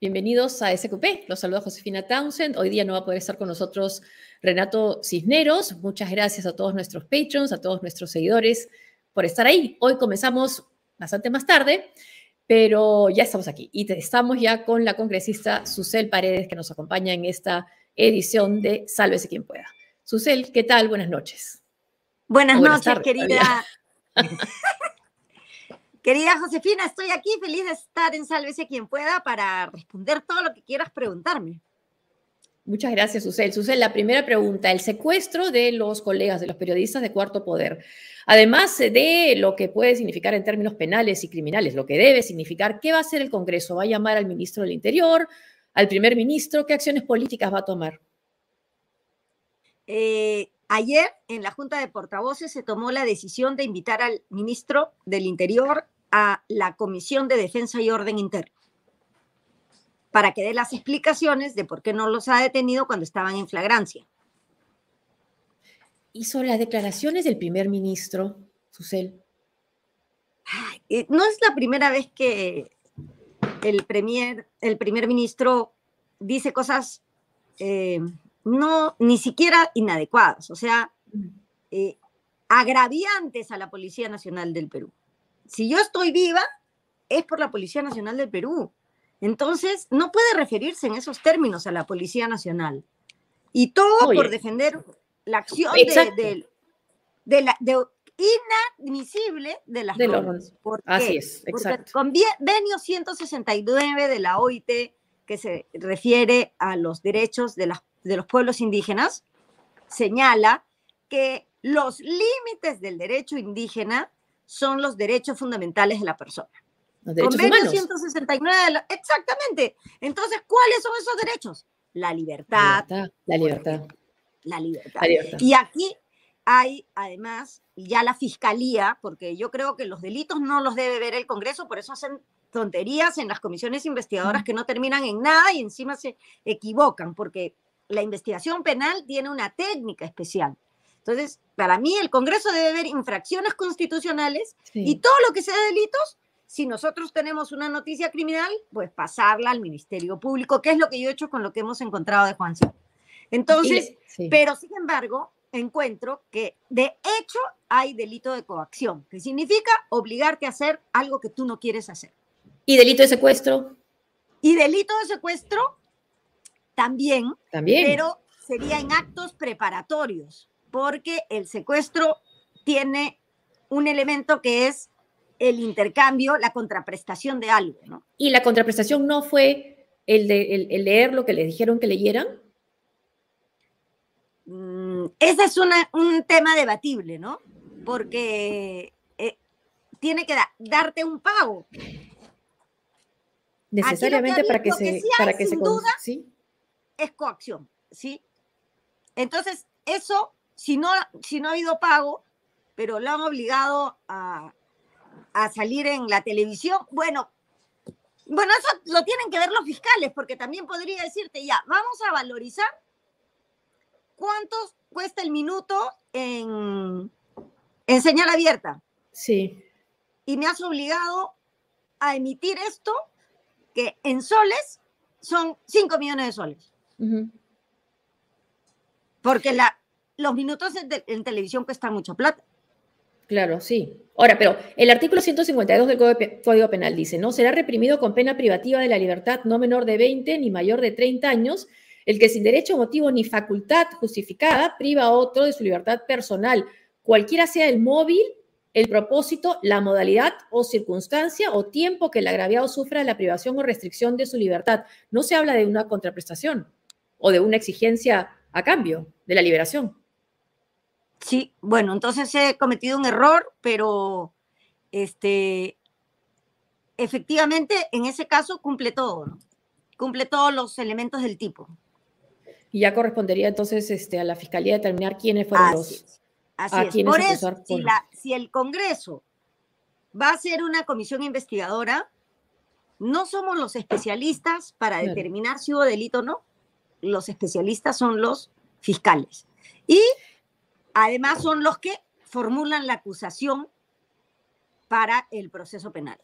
Bienvenidos a SQP. Los saluda Josefina Townsend. Hoy día no va a poder estar con nosotros Renato Cisneros. Muchas gracias a todos nuestros patrons, a todos nuestros seguidores por estar ahí. Hoy comenzamos bastante más tarde, pero ya estamos aquí y estamos ya con la congresista Susel Paredes que nos acompaña en esta edición de Sálvese quien pueda. Susel, ¿qué tal? Buenas noches. Buenas, noches, querida. Querida Josefina, estoy aquí feliz de estar en Sálvese quien pueda para responder todo lo que quieras preguntarme. Muchas gracias, Susel. Susel, la primera pregunta, el secuestro de los colegas, de los periodistas de Cuarto Poder, además de lo que puede significar en términos penales y criminales, lo que debe significar, ¿qué va a hacer el Congreso? ¿Va a llamar al ministro del Interior, al primer ministro? ¿Qué acciones políticas va a tomar? Eh, ayer en la Junta de Portavoces se tomó la decisión de invitar al ministro del Interior a la Comisión de Defensa y Orden Interno para que dé las explicaciones de por qué no los ha detenido cuando estaban en flagrancia. ¿Y sobre las declaraciones del primer ministro, Susel? Eh, no es la primera vez que el, premier, el primer ministro dice cosas eh, no ni siquiera inadecuadas, o sea, eh, agraviantes a la Policía Nacional del Perú si yo estoy viva, es por la Policía Nacional del Perú. Entonces, no puede referirse en esos términos a la Policía Nacional. Y todo por defender la acción de, de, la, inadmisible de las normas. Así es, exacto. Porque convenio 169 de la OIT, que se refiere a los derechos de, las, de los pueblos indígenas, señala que los límites del derecho indígena son los derechos fundamentales de la persona. Los derechos Convenio 169, exactamente. Entonces, ¿cuáles son esos derechos? La libertad. La libertad. La libertad. Y aquí hay, además, ya la fiscalía, porque yo creo que los delitos no los debe ver el Congreso, por eso hacen tonterías en las comisiones investigadoras que no terminan en nada y encima se equivocan, porque la investigación penal tiene una técnica especial. Entonces, para mí el Congreso debe ver infracciones constitucionales y todo lo que sea delitos, si nosotros tenemos una noticia criminal, pues pasarla al Ministerio Público, que es lo que yo he hecho con lo que hemos encontrado de Juan Entonces, pero sin embargo, encuentro que de hecho hay delito de coacción, que significa obligarte a hacer algo que tú no quieres hacer. ¿Y delito de secuestro? Y delito de secuestro también, también. pero sería en actos preparatorios porque el secuestro tiene un elemento que es el intercambio, la contraprestación de algo, ¿no? ¿Y la contraprestación no fue el de leer lo que les dijeron que leyeran? Mm, ese es un tema debatible, ¿no? Porque eh, tiene que darte un pago. Necesariamente para que se... para que se duda, ¿sí? Es coacción, ¿sí? Entonces, eso si no, si no ha habido pago, pero lo han obligado a, salir en la televisión, bueno, bueno, eso lo tienen que ver los fiscales, porque también podría decirte, ya, vamos a valorizar cuánto cuesta el minuto en, en señal abierta. Sí. Y me has obligado a emitir esto, que en soles son 5 millones de soles. Porque la, los minutos en, televisión cuestan mucha plata. Claro, sí. Ahora, pero el artículo 152 del Código Penal dice, ¿no? Será reprimido con pena privativa de la libertad no menor de 20 ni mayor de 30 años el que sin derecho, motivo ni facultad justificada priva a otro de su libertad personal, cualquiera sea el móvil, el propósito, la modalidad o circunstancia o tiempo que el agraviado sufra la privación o restricción de su libertad. No se habla de una contraprestación o de una exigencia a cambio de la liberación. Sí, bueno, entonces he cometido un error, pero este, efectivamente en ese caso cumple todo, ¿no? Cumple todos los elementos del tipo. Y ya correspondería entonces este, a la Fiscalía determinar quiénes fueron los... Así es. Por eso, si, si el Congreso va a ser una comisión investigadora, no somos los especialistas para determinar si hubo delito o no. Los especialistas son los fiscales. Y además son los que formulan la acusación para el proceso penal.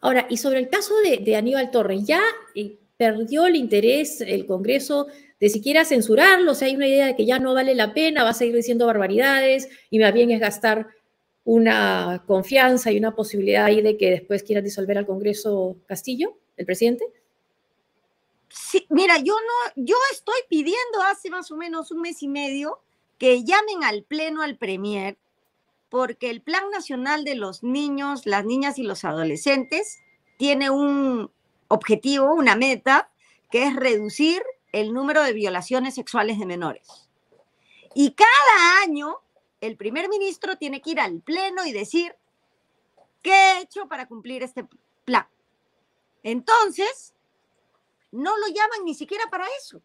Ahora, y sobre el caso de, Aníbal Torres, ya eh, perdió el interés el Congreso de siquiera censurarlo, o sea, hay una idea de que ya no vale la pena, va a seguir diciendo barbaridades y más bien es gastar una confianza y una posibilidad ahí de que después quieran disolver al Congreso Castillo, el presidente. Sí, mira, yo no, yo estoy pidiendo hace más o menos un mes y medio que llamen al pleno al premier, porque el Plan Nacional de los Niños, las Niñas y los Adolescentes tiene un objetivo, una meta, que es reducir el número de violaciones sexuales de menores. Y cada año el primer ministro tiene que ir al pleno y decir, ¿qué he hecho para cumplir este plan? Entonces, no lo llaman ni siquiera para eso.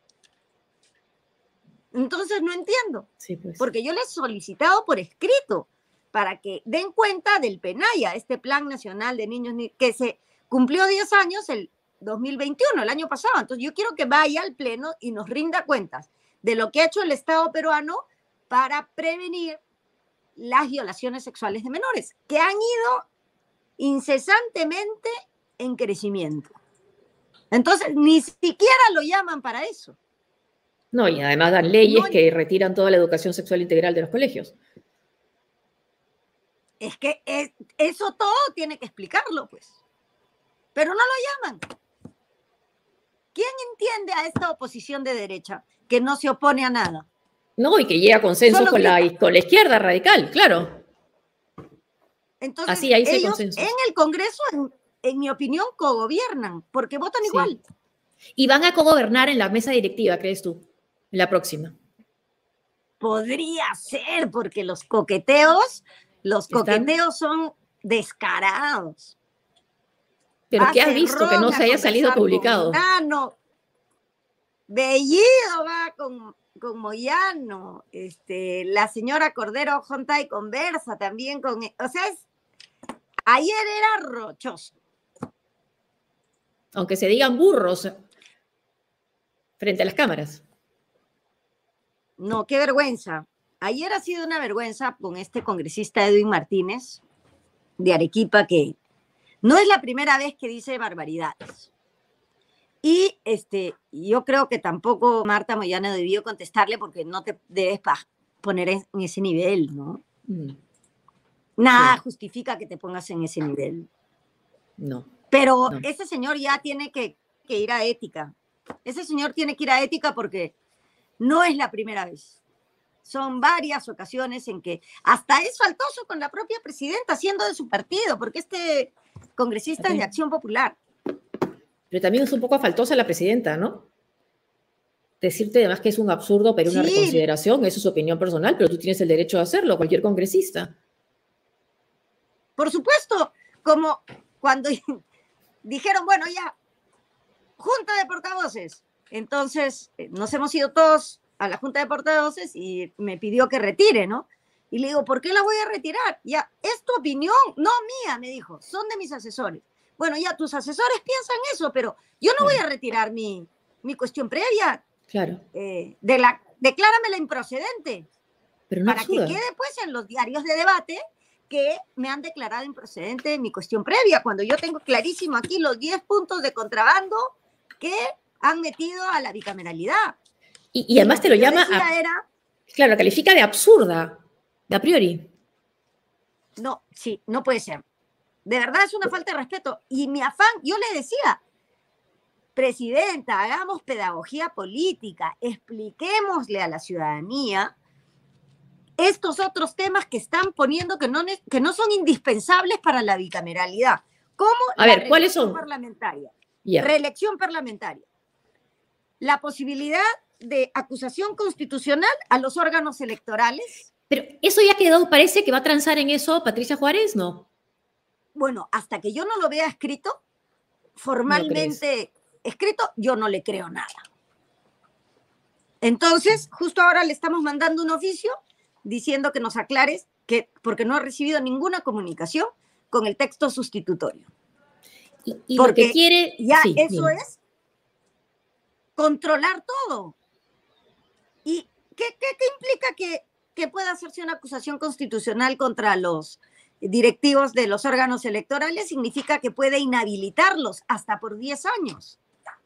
Entonces no entiendo. Pues. Porque yo les he solicitado por escrito para que den cuenta del PENAYA, este Plan Nacional de Niños que se cumplió 10 años el 2021, el año pasado. Entonces yo quiero que vaya al Pleno y nos rinda cuentas de lo que ha hecho el Estado peruano para prevenir las violaciones sexuales de menores, que han ido incesantemente en crecimiento. Entonces, ni siquiera lo llaman para eso. No, y además dan leyes que retiran toda la educación sexual integral de los colegios. Es que eso todo tiene que explicarlo, pues. Pero no lo llaman. ¿Quién entiende a esta oposición de derecha que no se opone a nada? No, y que llega a consenso con la, con la izquierda radical, claro. Entonces, Así, ahí ellos en el Congreso, en, mi opinión, cogobiernan, porque votan igual. Y van a cogobernar en la mesa directiva, ¿crees tú? La próxima. Podría ser, porque los coqueteos, los coqueteos son descarados. ¿Pero qué has visto que no se haya salido publicado? Ah, no. Bellido va con, con Moyano, este, la señora Cordero junta y conversa también con, o sea, es, ayer era rochoso. Aunque se digan burros frente a las cámaras. No, qué vergüenza. Ayer ha sido una vergüenza con este congresista Edwin Martínez de Arequipa que no es la primera vez que dice barbaridades. Y este, yo creo que tampoco Marta Moyano debió contestarle porque no te debes poner en ese nivel, ¿no? Mm. Nada justifica que te pongas en ese nivel. No. Pero ese señor ya tiene que, que ir a ética. Ese señor tiene que ir a ética porque no es la primera vez. Son varias ocasiones en que hasta es faltoso con la propia presidenta, siendo de su partido, porque este congresista es de Acción Popular. Pero también es un poco faltosa la presidenta, ¿no? Decirte además que es un absurdo pero una reconsideración, eso es su opinión personal, pero tú tienes el derecho de hacerlo, cualquier congresista. Por supuesto, como cuando dijeron, bueno, ya, junta de portavoces. Entonces, eh, nos hemos ido todos a la junta de portavoces y me pidió que retire, ¿no? Y le digo, ¿por qué la voy a retirar? Ya, es tu opinión, no mía, me dijo, son de mis asesores. Bueno, ya tus asesores piensan eso, pero yo no voy a retirar mi, mi cuestión previa. Claro. Eh, de la, decláramela improcedente. Pero para que quede pues en los diarios de debate que me han declarado improcedente mi cuestión previa, cuando yo tengo clarísimo aquí los 10 puntos de contrabando que han metido a la bicameralidad. Y, además te lo llama... A, claro, califica de absurda, de a priori. No, sí, no puede ser. De verdad es una falta de respeto. Y mi afán, yo le decía, presidenta, hagamos pedagogía política, expliquémosle a la ciudadanía estos otros temas que están poniendo que no, que no son indispensables para la bicameralidad. Como a ver, ¿cuáles son? Parlamentaria, Reelección parlamentaria. La posibilidad de acusación constitucional a los órganos electorales. Pero eso ya quedó, parece que va a transar en eso Patricia Juárez, ¿no? bueno, hasta que yo no lo vea escrito, formalmente escrito, yo no le creo nada. Entonces, justo ahora le estamos mandando un oficio diciendo que nos aclares que, porque no ha recibido ninguna comunicación con el texto sustitutorio. Y, porque quiere. Ya eso es controlar todo. ¿Y qué, implica que, que pueda hacerse una acusación constitucional contra los directivos de los órganos electorales, significa que puede inhabilitarlos hasta por 10 años.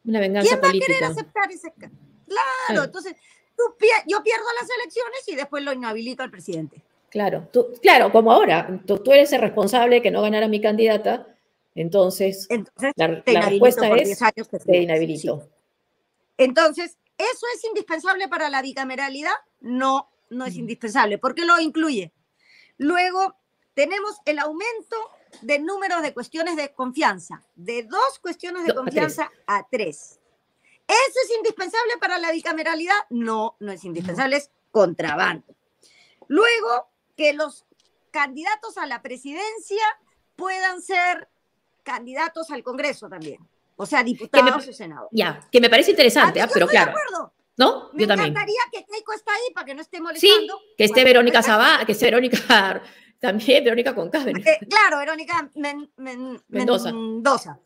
Una venganza ¿Quién va a querer aceptar ese Claro, entonces yo pierdo las elecciones y después lo inhabilito al presidente. Claro, tú, claro, como ahora, tú, eres el responsable que no ganara mi candidata, entonces, la, respuesta es te inhabilito. Entonces, ¿eso es indispensable para la bicameralidad? No, no es indispensable. ¿Por qué lo incluye? Luego, tenemos el aumento de números de cuestiones de confianza, de dos cuestiones de confianza a tres. ¿Eso es indispensable para la bicameralidad? No, no es indispensable, es contrabando. Luego, que los candidatos a la presidencia puedan ser candidatos al Congreso también. O sea, diputados o senadores. Ya, que me parece interesante, ¿ah? pero claro. De acuerdo. ¿No? Me Yo también. encantaría que Keiko esté ahí para que no esté molestando. Sí, que esté Verónica Sabá, que esté Verónica también, Verónica con Eh, claro, Verónica Mendoza. Mendoza.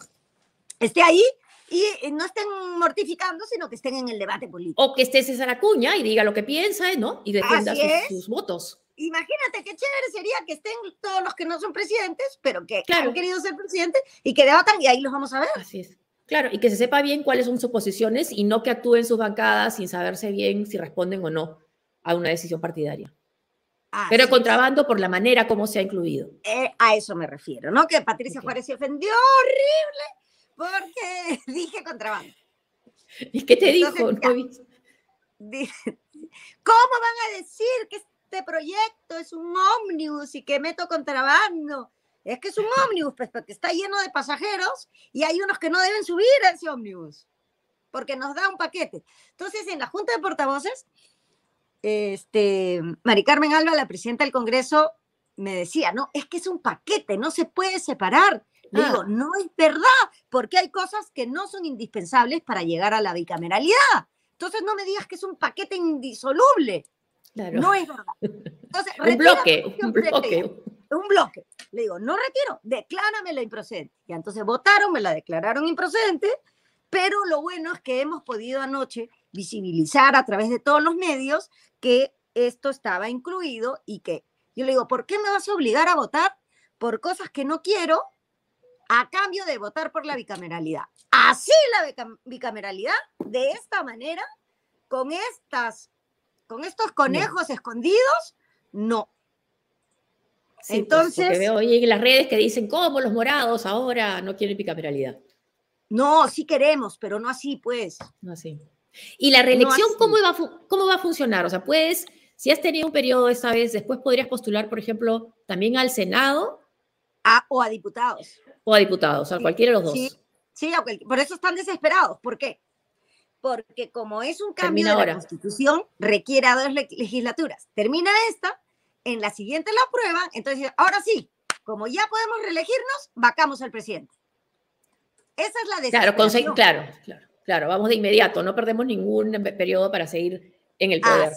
Esté ahí y no estén mortificando, sino que estén en el debate político. O que esté César Acuña y diga lo que piensa, ¿no? Y defienda sus, votos. Imagínate qué chévere sería que estén todos los que no son presidentes, pero que han querido ser presidentes y que debatan y ahí los vamos a ver. Así es. Claro, y que se sepa bien cuáles son sus posiciones y no que actúen sus bancadas sin saberse bien si responden o no a una decisión partidaria. Pero contrabando por la manera como se ha incluido. Eh, a eso me refiero, ¿no? Que Patricia Juárez se ofendió horrible porque dije contrabando. ¿Y qué te dijo? ¿Cómo van a decir que este proyecto es un ómnibus y que meto contrabando? Es que es un ómnibus, pues, porque está lleno de pasajeros y hay unos que no deben subir a ese ómnibus, porque nos da un paquete. Entonces, en la Junta de Portavoces, este, Mari Carmen Alba, la presidenta del Congreso, me decía, no, es que es un paquete, no se puede separar. Le digo, ah. no es verdad, porque hay cosas que no son indispensables para llegar a la bicameralidad. Entonces no me digas que es un paquete indisoluble. No es verdad. Entonces, un bloque, un bloque. Un bloque. Le digo, no retiro, declárame la improcedente. Y entonces votaron, me la declararon improcedente, pero lo bueno es que hemos podido anoche visibilizar a través de todos los medios que esto estaba incluido y que yo le digo, ¿por qué me vas a obligar a votar por cosas que no quiero a cambio de votar por la bicameralidad. Así la bicameralidad, de esta manera, con estas, con estos conejos escondidos, no. Pues, Entonces, pues veo hoy en las redes que dicen cómo los morados ahora no quieren bicameralidad. No, sí queremos, pero no así, pues. No así. ¿Y la reelección ¿cómo, va, cómo va a funcionar? O sea, puedes, si has tenido un periodo esta vez, después podrías postular, por ejemplo, también al Senado. o a diputados o a diputados, a cualquiera de los dos. Sí, sí por eso están desesperados. ¿Por qué? Porque como es un cambio de la Constitución, requiere a dos legislaturas. Termina esta, en la siguiente la aprueban, entonces ahora sí, como ya podemos reelegirnos, vacamos al presidente. Esa es la decisión. Claro, claro, claro, claro, vamos de inmediato, no perdemos ningún periodo para seguir en el poder.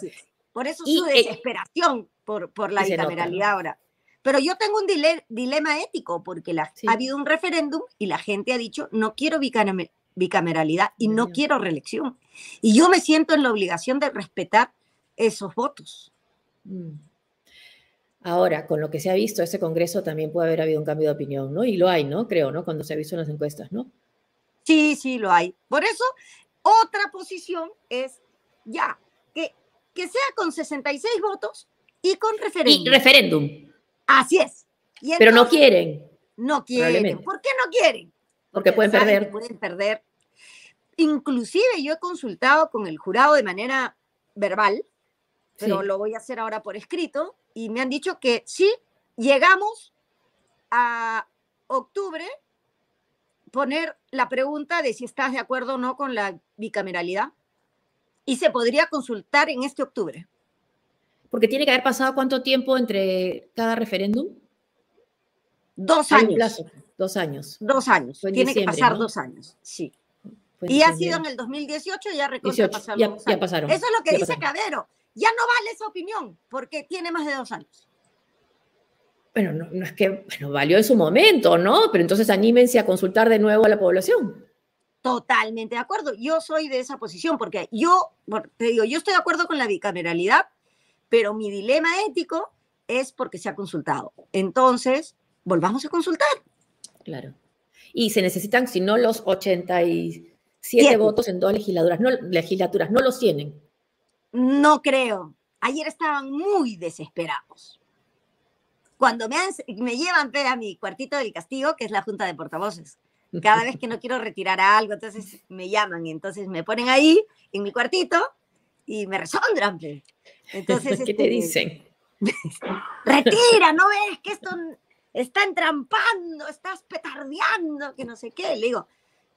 Por eso su eh, desesperación por, por la bicameralidad ahora. Pero yo tengo un dilema ético porque ha habido un referéndum y la gente ha dicho, no quiero bicameralidad y no quiero reelección. Y yo me siento en la obligación de respetar esos votos. Mm. Ahora, con lo que se ha visto, ese Congreso también puede haber habido un cambio de opinión, ¿no? Y lo hay, ¿no? Creo, ¿no? Cuando se ha visto en las encuestas, ¿no? Sí, sí, lo hay. Por eso, otra posición es ya, que, que sea con 66 votos y con referéndum. Y referéndum. Así es. Pero no quieren. No quieren. ¿Por qué no quieren? Porque, pueden perder. Pueden perder. Inclusive yo he consultado con el jurado de manera verbal, pero lo voy a hacer ahora por escrito, y me han dicho que sí, llegamos a octubre, poner la pregunta de si estás de acuerdo o no con la bicameralidad, y se podría consultar en este octubre. Porque tiene que haber pasado cuánto tiempo entre cada referéndum? Dos años. Dos años. Dos años. tiene que pasar dos años, sí. y ha sido en el 2018, ya recuerdo ya, ya, pasaron. Eso es lo que dice Cabero. Ya no vale esa opinión, porque tiene más de dos años. Bueno, no, no, es que, bueno, valió en su momento, ¿no? Pero entonces anímense a consultar de nuevo a la población. Totalmente de acuerdo. Yo soy de esa posición, porque yo, te digo, yo estoy de acuerdo con la bicameralidad, pero mi dilema ético es porque se ha consultado. Entonces, volvamos a consultar. Claro. Y se necesitan, si no los 87 votos en dos legislaturas, no, legislaturas, no los tienen. No creo. Ayer estaban muy desesperados. Cuando me, me llevan a mi cuartito del castigo, que es la Junta de Portavoces, cada vez que no quiero retirar algo, entonces me llaman y entonces me ponen ahí en mi cuartito y me resondran. Entonces, ¿qué te este, dicen? Retira, ¿no ves que esto está entrampando, estás petardeando, que no sé qué? Le digo,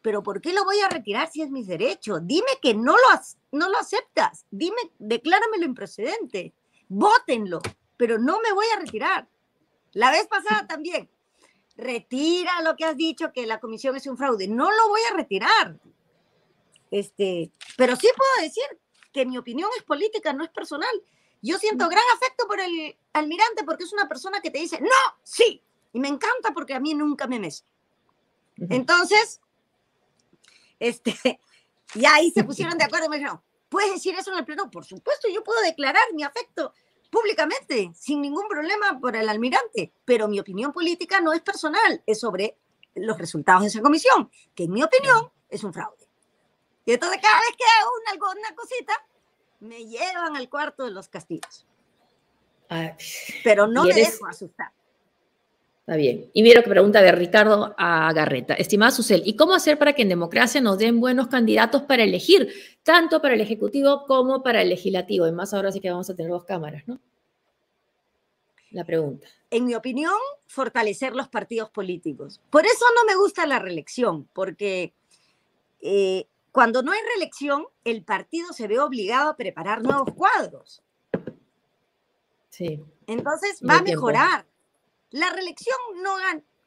pero ¿por qué lo voy a retirar si es mi derecho? Dime que no lo, no lo aceptas, dime, decláramelo improcedente, votenlo, pero no me voy a retirar. La vez pasada también, retira lo que has dicho, que la comisión es un fraude. No lo voy a retirar. Este, pero sí puedo decir que mi opinión es política, no es personal. Yo siento mm. gran afecto por el almirante porque es una persona que te dice, no, sí. Y me encanta porque a mí nunca me mes. Entonces, este, y ahí se pusieron de acuerdo y me dijeron, ¿puedes decir eso en el pleno? Por supuesto, yo puedo declarar mi afecto públicamente, sin ningún problema por el almirante, pero mi opinión política no es personal, es sobre los resultados de esa comisión, que en mi opinión es un fraude. Y entonces cada vez que hago una, una cosita, me llevan al cuarto de los castigos. pero no me dejo asustar. Está bien. Y mira que pregunta de Ricardo Agarreta. Estimada Susel, ¿y cómo hacer para que en democracia nos den buenos candidatos para elegir, tanto para el Ejecutivo como para el Legislativo? Y más ahora sí que vamos a tener dos cámaras, ¿no? La pregunta. En mi opinión, fortalecer los partidos políticos. Por eso no me gusta la reelección, porque eh, cuando no hay reelección, el partido se ve obligado a preparar nuevos cuadros. Sí. Entonces va a mejorar. La reelección no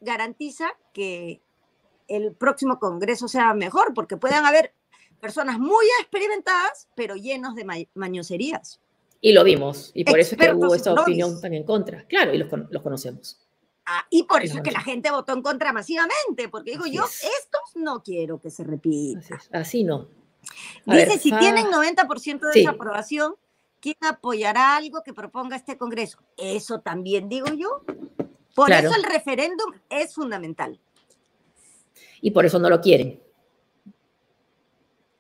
garantiza que el próximo Congreso sea mejor, porque puedan haber personas muy experimentadas, pero llenos de mañoserías. Y lo vimos, y por eso es que hubo esa opinión también en contra. Claro, y los, conocemos. Ah, y por eso es que la gente votó en contra masivamente, porque digo yo, estos no quiero que se repita. Así, no. Dice, si tienen 90% de desaprobación, ¿quién apoyará algo que proponga este Congreso? Eso también digo yo. Por eso el referéndum es fundamental. Y por eso no lo quieren.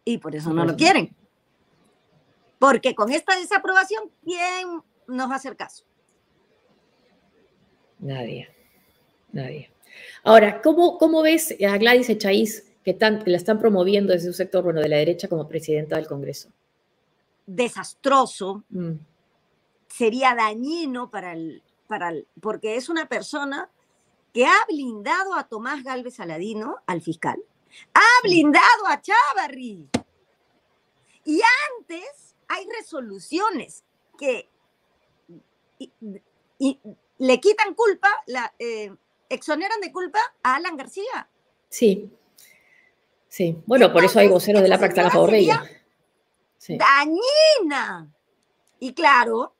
Y por eso no lo quieren. Porque con esta desaprobación, ¿quién nos va a hacer caso? Nadie, nadie. Ahora, ¿cómo, cómo ves a Gladys Echaíz que, la están promoviendo desde un sector bueno, de la derecha como presidenta del Congreso? Desastroso. Mm. Sería dañino para el, porque es una persona que ha blindado a Tomás Galvez Saladino, al fiscal, ha blindado a Chávarri. Y antes hay resoluciones que y, le quitan culpa, la, eh, exoneran de culpa a Alan García. Sí, sí. Bueno, por eso hay voceros de la práctica a favor de ella. Dañina. Y claro,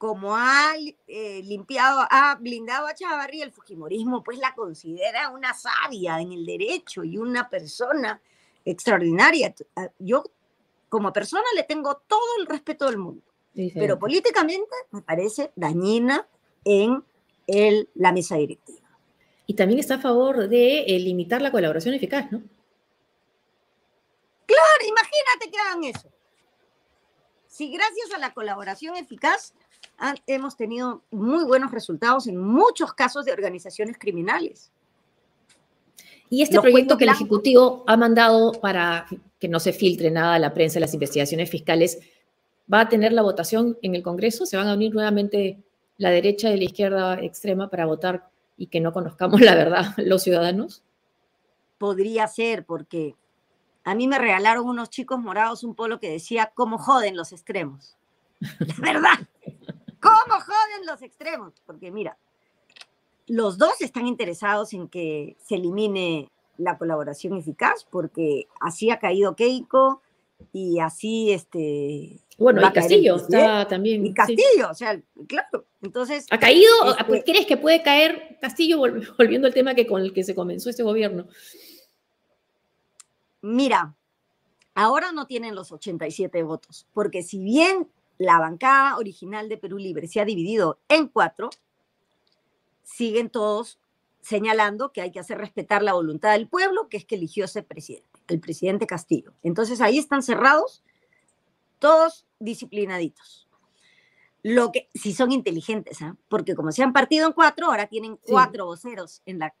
como ha eh, limpiado, ha blindado a Chavarri, el Fujimorismo pues la considera una sabia en el derecho y una persona extraordinaria. Ah, yo como persona le tengo todo el respeto del mundo, pero políticamente me parece dañina en el, la mesa directiva. Y también está a favor de eh, limitar la colaboración eficaz, ¿no? Claro, imagínate que hagan eso. Si gracias a la colaboración eficaz hemos tenido muy buenos resultados en muchos casos de organizaciones criminales. Y este proyecto que el Ejecutivo ha mandado para que no se filtre nada a la prensa, las investigaciones fiscales, ¿va a tener la votación en el Congreso? ¿Se van a unir nuevamente la derecha y la izquierda extrema para votar y que no conozcamos la verdad los ciudadanos? Podría ser, porque a mí me regalaron unos chicos morados un polo que decía, ¿cómo joden los extremos? La verdad. ¿Cómo joden los extremos? Porque mira, los dos están interesados en que se elimine la colaboración eficaz, porque así ha caído Keiko y así este. Bueno, y Castillo está también. Y Castillo, o sea, claro. Entonces. ¿Ha caído? Este ¿Crees que puede caer Castillo volviendo al tema que con el que se comenzó este gobierno? Mira, ahora no tienen los 87 votos, porque si bien la bancada original de Perú Libre se ha dividido en cuatro, siguen todos señalando que hay que hacer respetar la voluntad del pueblo, que es que eligió ese presidente, el presidente Castillo. Entonces ahí están cerrados, todos disciplinaditos. Lo que, si son inteligentes, ¿ah? porque como se han partido en cuatro, ahora tienen cuatro voceros en la,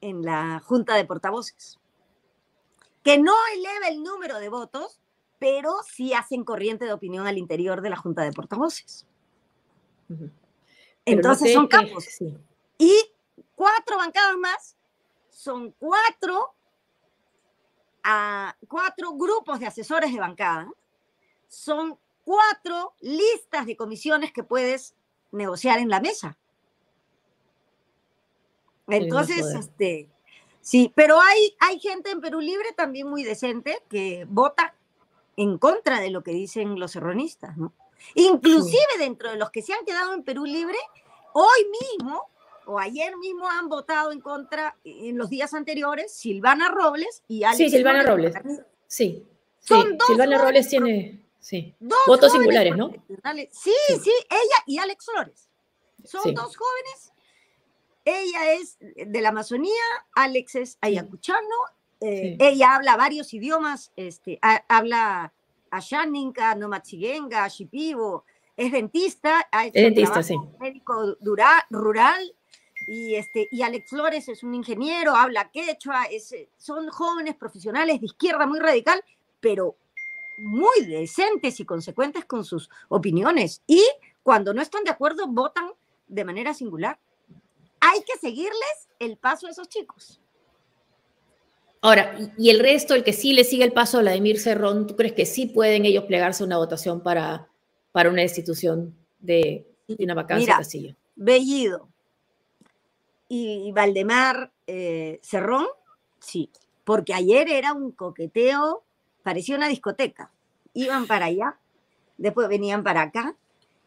en la Junta de Portavoces. Que no eleva el número de votos, pero sí hacen corriente de opinión al interior de la Junta de Portavoces. Entonces son campos. Y cuatro bancadas más son cuatro, a, cuatro grupos de asesores de bancada, son cuatro listas de comisiones que puedes negociar en la mesa. Entonces, este, sí, pero hay, hay gente en Perú Libre también muy decente que vota en contra de lo que dicen los erronistas, ¿no? Inclusive dentro de los que se han quedado en Perú Libre, hoy mismo o ayer mismo han votado en contra en los días anteriores Silvana Robles y Alex. Sí, Silvana Robles. Sí. Son dos Silvana Robles tiene sí. votos singulares, ¿no? Sí, sí, ella y Alex Flores. Son dos jóvenes. Ella es de la Amazonía, Alex es ayacuchano, eh, ella habla varios idiomas, este, habla Ashaninka, Nomachigenga, Shipibo, es dentista, es dentista, sí. médico rural, y, este, y Alex Flores es un ingeniero, habla quechua, es, eh, son jóvenes profesionales de izquierda muy radical, pero muy decentes y consecuentes con sus opiniones. Y cuando no están de acuerdo, votan de manera singular. Hay que seguirles el paso a esos chicos. Ahora, y el resto, el que sí le sigue el paso a Vladimir Cerrón, ¿tú crees que sí pueden ellos plegarse a una votación para, para una institución de, una vacancia Mira, Bellido, y Valdemar eh, Cerrón, sí, porque ayer era un coqueteo, parecía una discoteca. Iban para allá, después venían para acá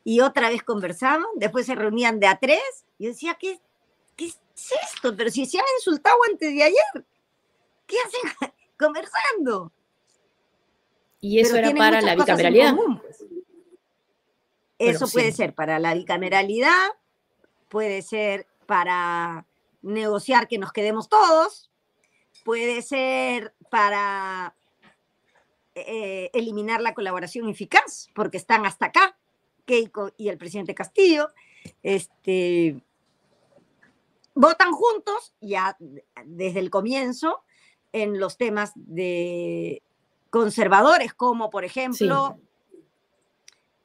y otra vez conversaban, después se reunían de a tres. Y yo decía, ¿qué, ¿qué es esto? Pero si se han insultado antes de ayer, ¿qué hacen conversando? Y eso era para la bicameralidad. Pues. Eso puede ser para la bicameralidad, puede ser para negociar que nos quedemos todos, puede ser para eh, eliminar la colaboración eficaz, porque están hasta acá, Keiko y el presidente Castillo, este, votan juntos ya desde el comienzo en los temas de conservadores, como por ejemplo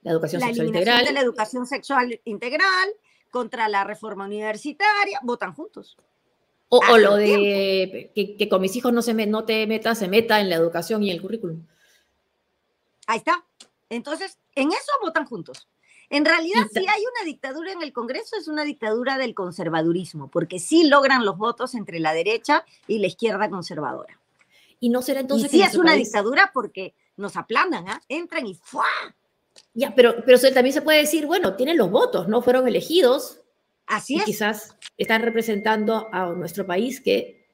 la educación sexual integral. de la educación sexual integral, contra la reforma universitaria, votan juntos. O, lo de que, con mis hijos no, se no te metas, se meta en la educación y el currículum. Ahí está. Entonces, en eso votan juntos. En realidad, si hay una dictadura en el Congreso, es una dictadura del conservadurismo, porque sí logran los votos entre la derecha y la izquierda conservadora. Y no será entonces. Y sí es una dictadura porque nos aplanan, ¿ah? entran y ¡fua! Ya, pero, pero también se puede decir, bueno, tienen los votos, no fueron elegidos. Así y es. Quizás están representando a nuestro país que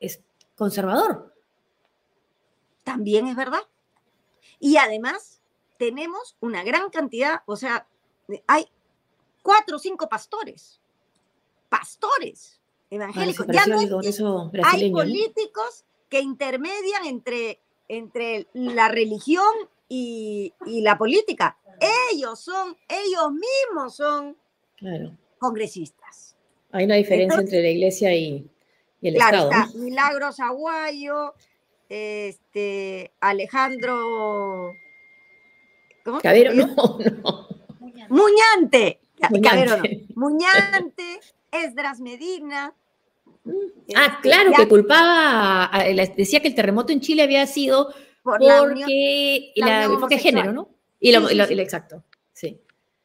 es conservador. También es verdad. Y además tenemos una gran cantidad, o sea, hay cuatro o cinco pastores, pastores evangélicos. ya no hay, políticos que intermedian entre, entre la religión y, la política. Ellos son, ellos mismos son congresistas. Hay una diferencia entre la iglesia y, el Estado. Milagros Aguayo, este, Alejandro. ¿Cómo? Cabero, no, no. Muñante. Muñante. Muñante, Esdras Medina. Ah, este, claro, que culpaba, decía que el terremoto en Chile había sido porque la, género, ¿no? Y lo, exacto, sí.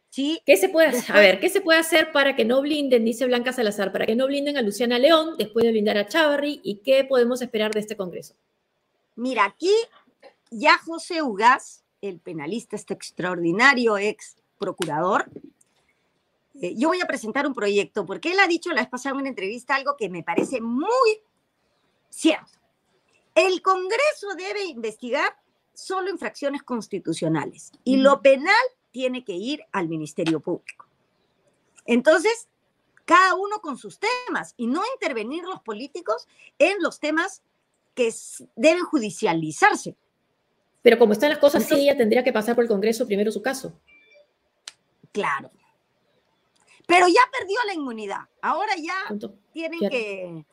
Sí. ¿Qué se puede hacer? A ver, ¿qué se puede hacer para que no blinden, dice Blanca Salazar, para que no blinden a Luciana León después de blindar a Chávarri y qué podemos esperar de este Congreso? Mira, aquí ya José Ugaz, el penalista, este extraordinario ex procurador, eh, yo voy a presentar un proyecto porque él ha dicho la vez pasada en una entrevista algo que me parece muy cierto. El Congreso debe investigar solo infracciones constitucionales y lo penal tiene que ir al Ministerio Público. Entonces, cada uno con sus temas y no intervenir los políticos en los temas que deben judicializarse. Pero como están las cosas, sí, ella tendría que pasar por el Congreso primero su caso. Claro. Pero ya perdió la inmunidad. Ahora ya tienen que,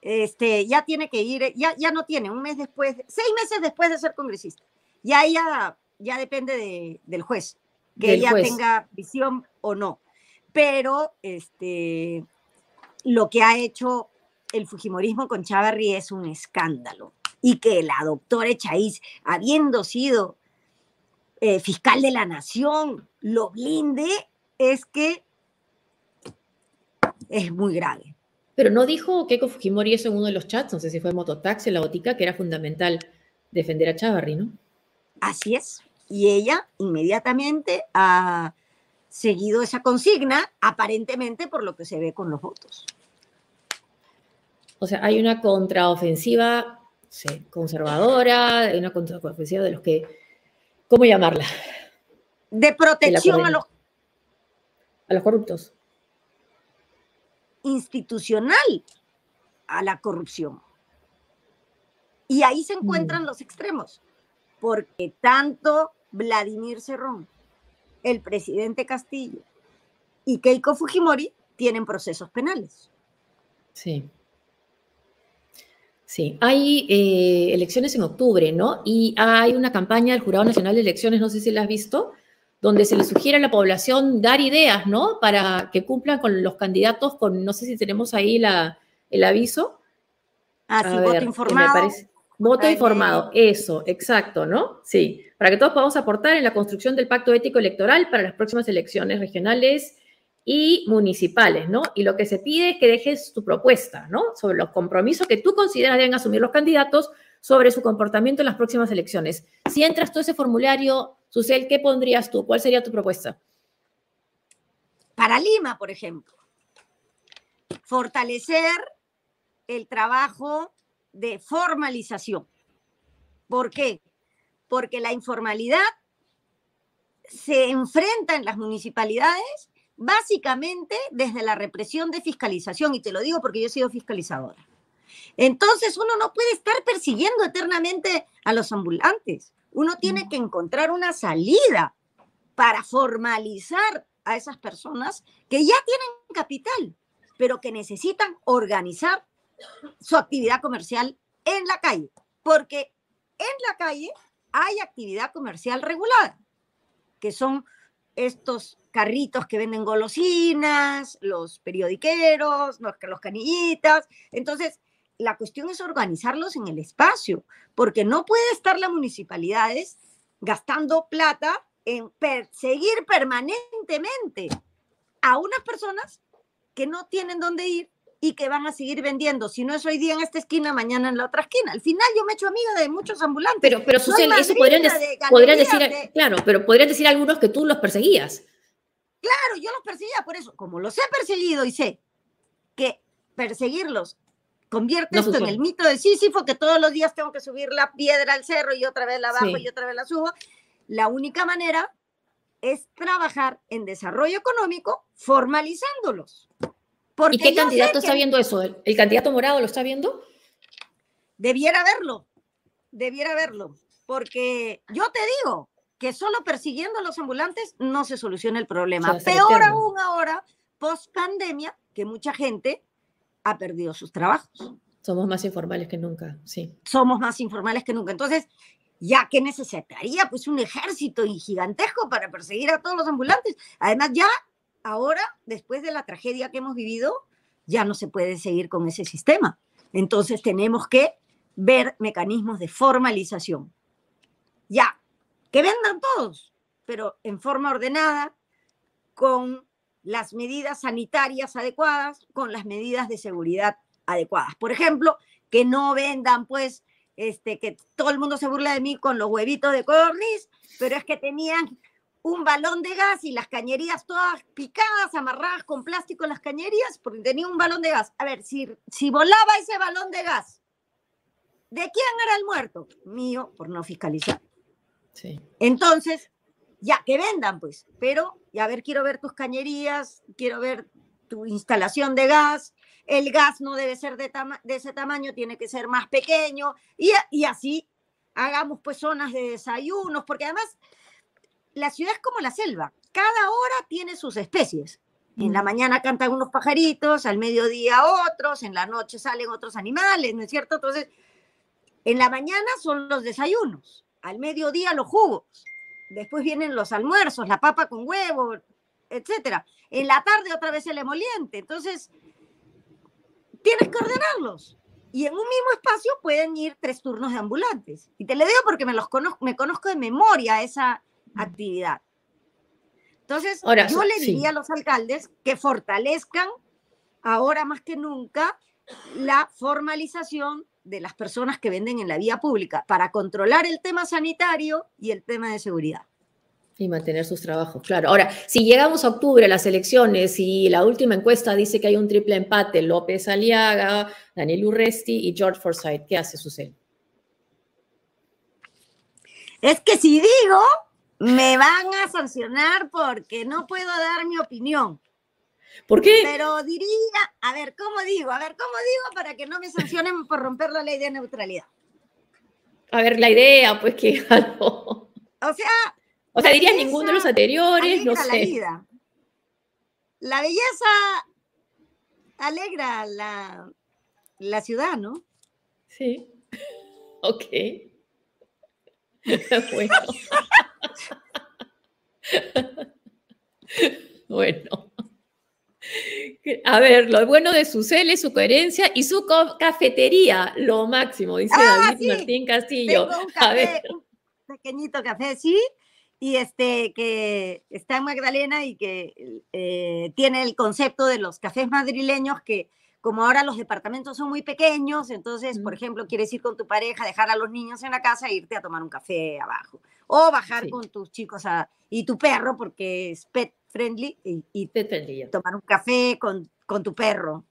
este, ya tiene que ir, ya, ya no tiene, un mes después, seis meses después de ser congresista. Ya ella, ya depende del juez, que ella tenga visión o no. Pero, este, lo que ha hecho el Fujimorismo con Chavarri es un escándalo. Y que la doctora Echaíz, habiendo sido eh, fiscal de la nación, lo blinde, es que es muy grave. Pero no dijo Keiko Fujimori eso en uno de los chats, no sé si fue Mototaxi, la botica, que era fundamental defender a Chavarri, ¿no? Así es. Y ella inmediatamente ha seguido esa consigna, aparentemente por lo que se ve con los votos. O sea, hay una contraofensiva conservadora, una contraofensiva de los que, ¿cómo llamarla? De protección a los... A los corruptos institucional a la corrupción. Y ahí se encuentran mm. los extremos, porque tanto Vladimir Cerrón, el presidente Castillo y Keiko Fujimori tienen procesos penales. Sí. Sí, hay eh, elecciones en octubre, ¿no? Y hay una campaña del Jurado Nacional de Elecciones, no sé si la has visto, donde se le sugiere a la población dar ideas, ¿no? Para que cumplan con los candidatos, con, no sé si tenemos ahí la, el aviso. Ah, sí, voto informado. Voto informado, eso, exacto, ¿no? Sí, para que todos podamos aportar en la construcción del pacto ético electoral para las próximas elecciones regionales y municipales, ¿no? Y lo que se pide es que dejes tu propuesta, ¿no? Sobre los compromisos que tú consideras deben asumir los candidatos sobre su comportamiento en las próximas elecciones. Si entras tú ese formulario, Susel, ¿qué pondrías tú? ¿Cuál sería tu propuesta? Para Lima, por ejemplo, fortalecer el trabajo de formalización. ¿Por qué? Porque la informalidad se enfrenta en las municipalidades básicamente desde la represión de fiscalización, y te lo digo porque yo he sido fiscalizadora. Entonces uno no puede estar persiguiendo eternamente a los ambulantes. Uno tiene que encontrar una salida para formalizar a esas personas que ya tienen capital, pero que necesitan organizar su actividad comercial en la calle, porque en la calle hay actividad comercial regulada, que son estos carritos que venden golosinas, los periodiqueros, los, los canillitas. Entonces, la cuestión es organizarlos en el espacio, porque no puede estar las municipalidades gastando plata en perseguir permanentemente a unas personas que no tienen dónde ir y que van a seguir vendiendo. Si no es hoy día en esta esquina, mañana en la otra esquina. Al final yo me he hecho amiga de muchos ambulantes. Pero, pero eso podrían, decir, claro, pero podrían decir algunos que tú los perseguías. Claro, yo los perseguía por eso. Como los he perseguido y sé que perseguirlos convierte esto en el mito de Sísifo, que todos los días tengo que subir la piedra al cerro y otra vez la bajo y otra vez la subo. La única manera es trabajar en desarrollo económico formalizándolos. ¿Y qué candidato está viendo eso? ¿El, candidato morado lo está viendo? Debiera verlo, debiera verlo, porque yo te digo que solo persiguiendo a los ambulantes no se soluciona el problema. Peor aún ahora, post pandemia, que mucha gente ha perdido sus trabajos. Somos más informales que nunca, sí. Somos más informales que nunca. Entonces, ya que necesitaría pues un ejército gigantesco para perseguir a todos los ambulantes. Además, ya ahora, después de la tragedia que hemos vivido, ya no se puede seguir con ese sistema. Entonces, tenemos que ver mecanismos de formalización. Ya, que vendan todos, pero en forma ordenada, con las medidas sanitarias adecuadas con las medidas de seguridad adecuadas. Por ejemplo, que no vendan, pues, este, que todo el mundo se burla de mí con los huevitos de cornis, pero es que tenían un balón de gas y las cañerías todas picadas, amarradas con plástico en las cañerías, porque tenía un balón de gas. A ver, si, si volaba ese balón de gas, ¿de quién era el muerto? Mío, por no fiscalizar. Sí. Entonces, ya, que vendan, pues, pero, y a ver, quiero ver tus cañerías, quiero ver tu instalación de gas, el gas no debe ser de, ese tamaño, tiene que ser más pequeño, y, y así hagamos pues zonas de desayunos, porque además la ciudad es como la selva, cada hora tiene sus especies. En la mañana cantan unos pajaritos, al mediodía otros, en la noche salen otros animales, ¿no es cierto? Entonces, en la mañana son los desayunos, al mediodía los jugos, después vienen los almuerzos, la papa con huevo, etcétera. En la tarde otra vez el emoliente. Entonces, tienes que ordenarlos. Y en un mismo espacio pueden ir tres turnos de ambulantes. Y te lo digo porque me, los conozco, me conozco de memoria esa actividad. Entonces, yo le diría a los alcaldes que fortalezcan ahora más que nunca la formalización de las personas que venden en la vía pública para controlar el tema sanitario y el tema de seguridad. Y mantener sus trabajos, claro. Ahora, si llegamos a octubre, las elecciones, y la última encuesta dice que hay un triple empate, López Aliaga, Daniel Urresti y George Forsyth, ¿qué hace Susel? Es que si digo, me van a sancionar porque no puedo dar mi opinión. ¿Por qué? Pero diría, a ver, ¿cómo digo? A ver, ¿cómo digo para que no me sancionen por romper la ley de neutralidad? A ver, la idea, pues que O sea. O sea, dirías ninguno de los anteriores, no sé. La, vida. la belleza alegra la, la ciudad, ¿no? Sí. Ok. bueno. bueno. A ver, lo bueno de su cel es su coherencia y su cafetería, lo máximo, dice ah, David Martín Castillo. un, café, un pequeñito café, sí, y este que está en Magdalena y que eh, tiene el concepto de los cafés madrileños que como ahora los departamentos son muy pequeños, entonces, por ejemplo, quieres ir con tu pareja, dejar a los niños en la casa e irte a tomar un café abajo. O bajar con tus chicos y tu perro, porque es pet friendly, y, tomar un café con, con tu perro.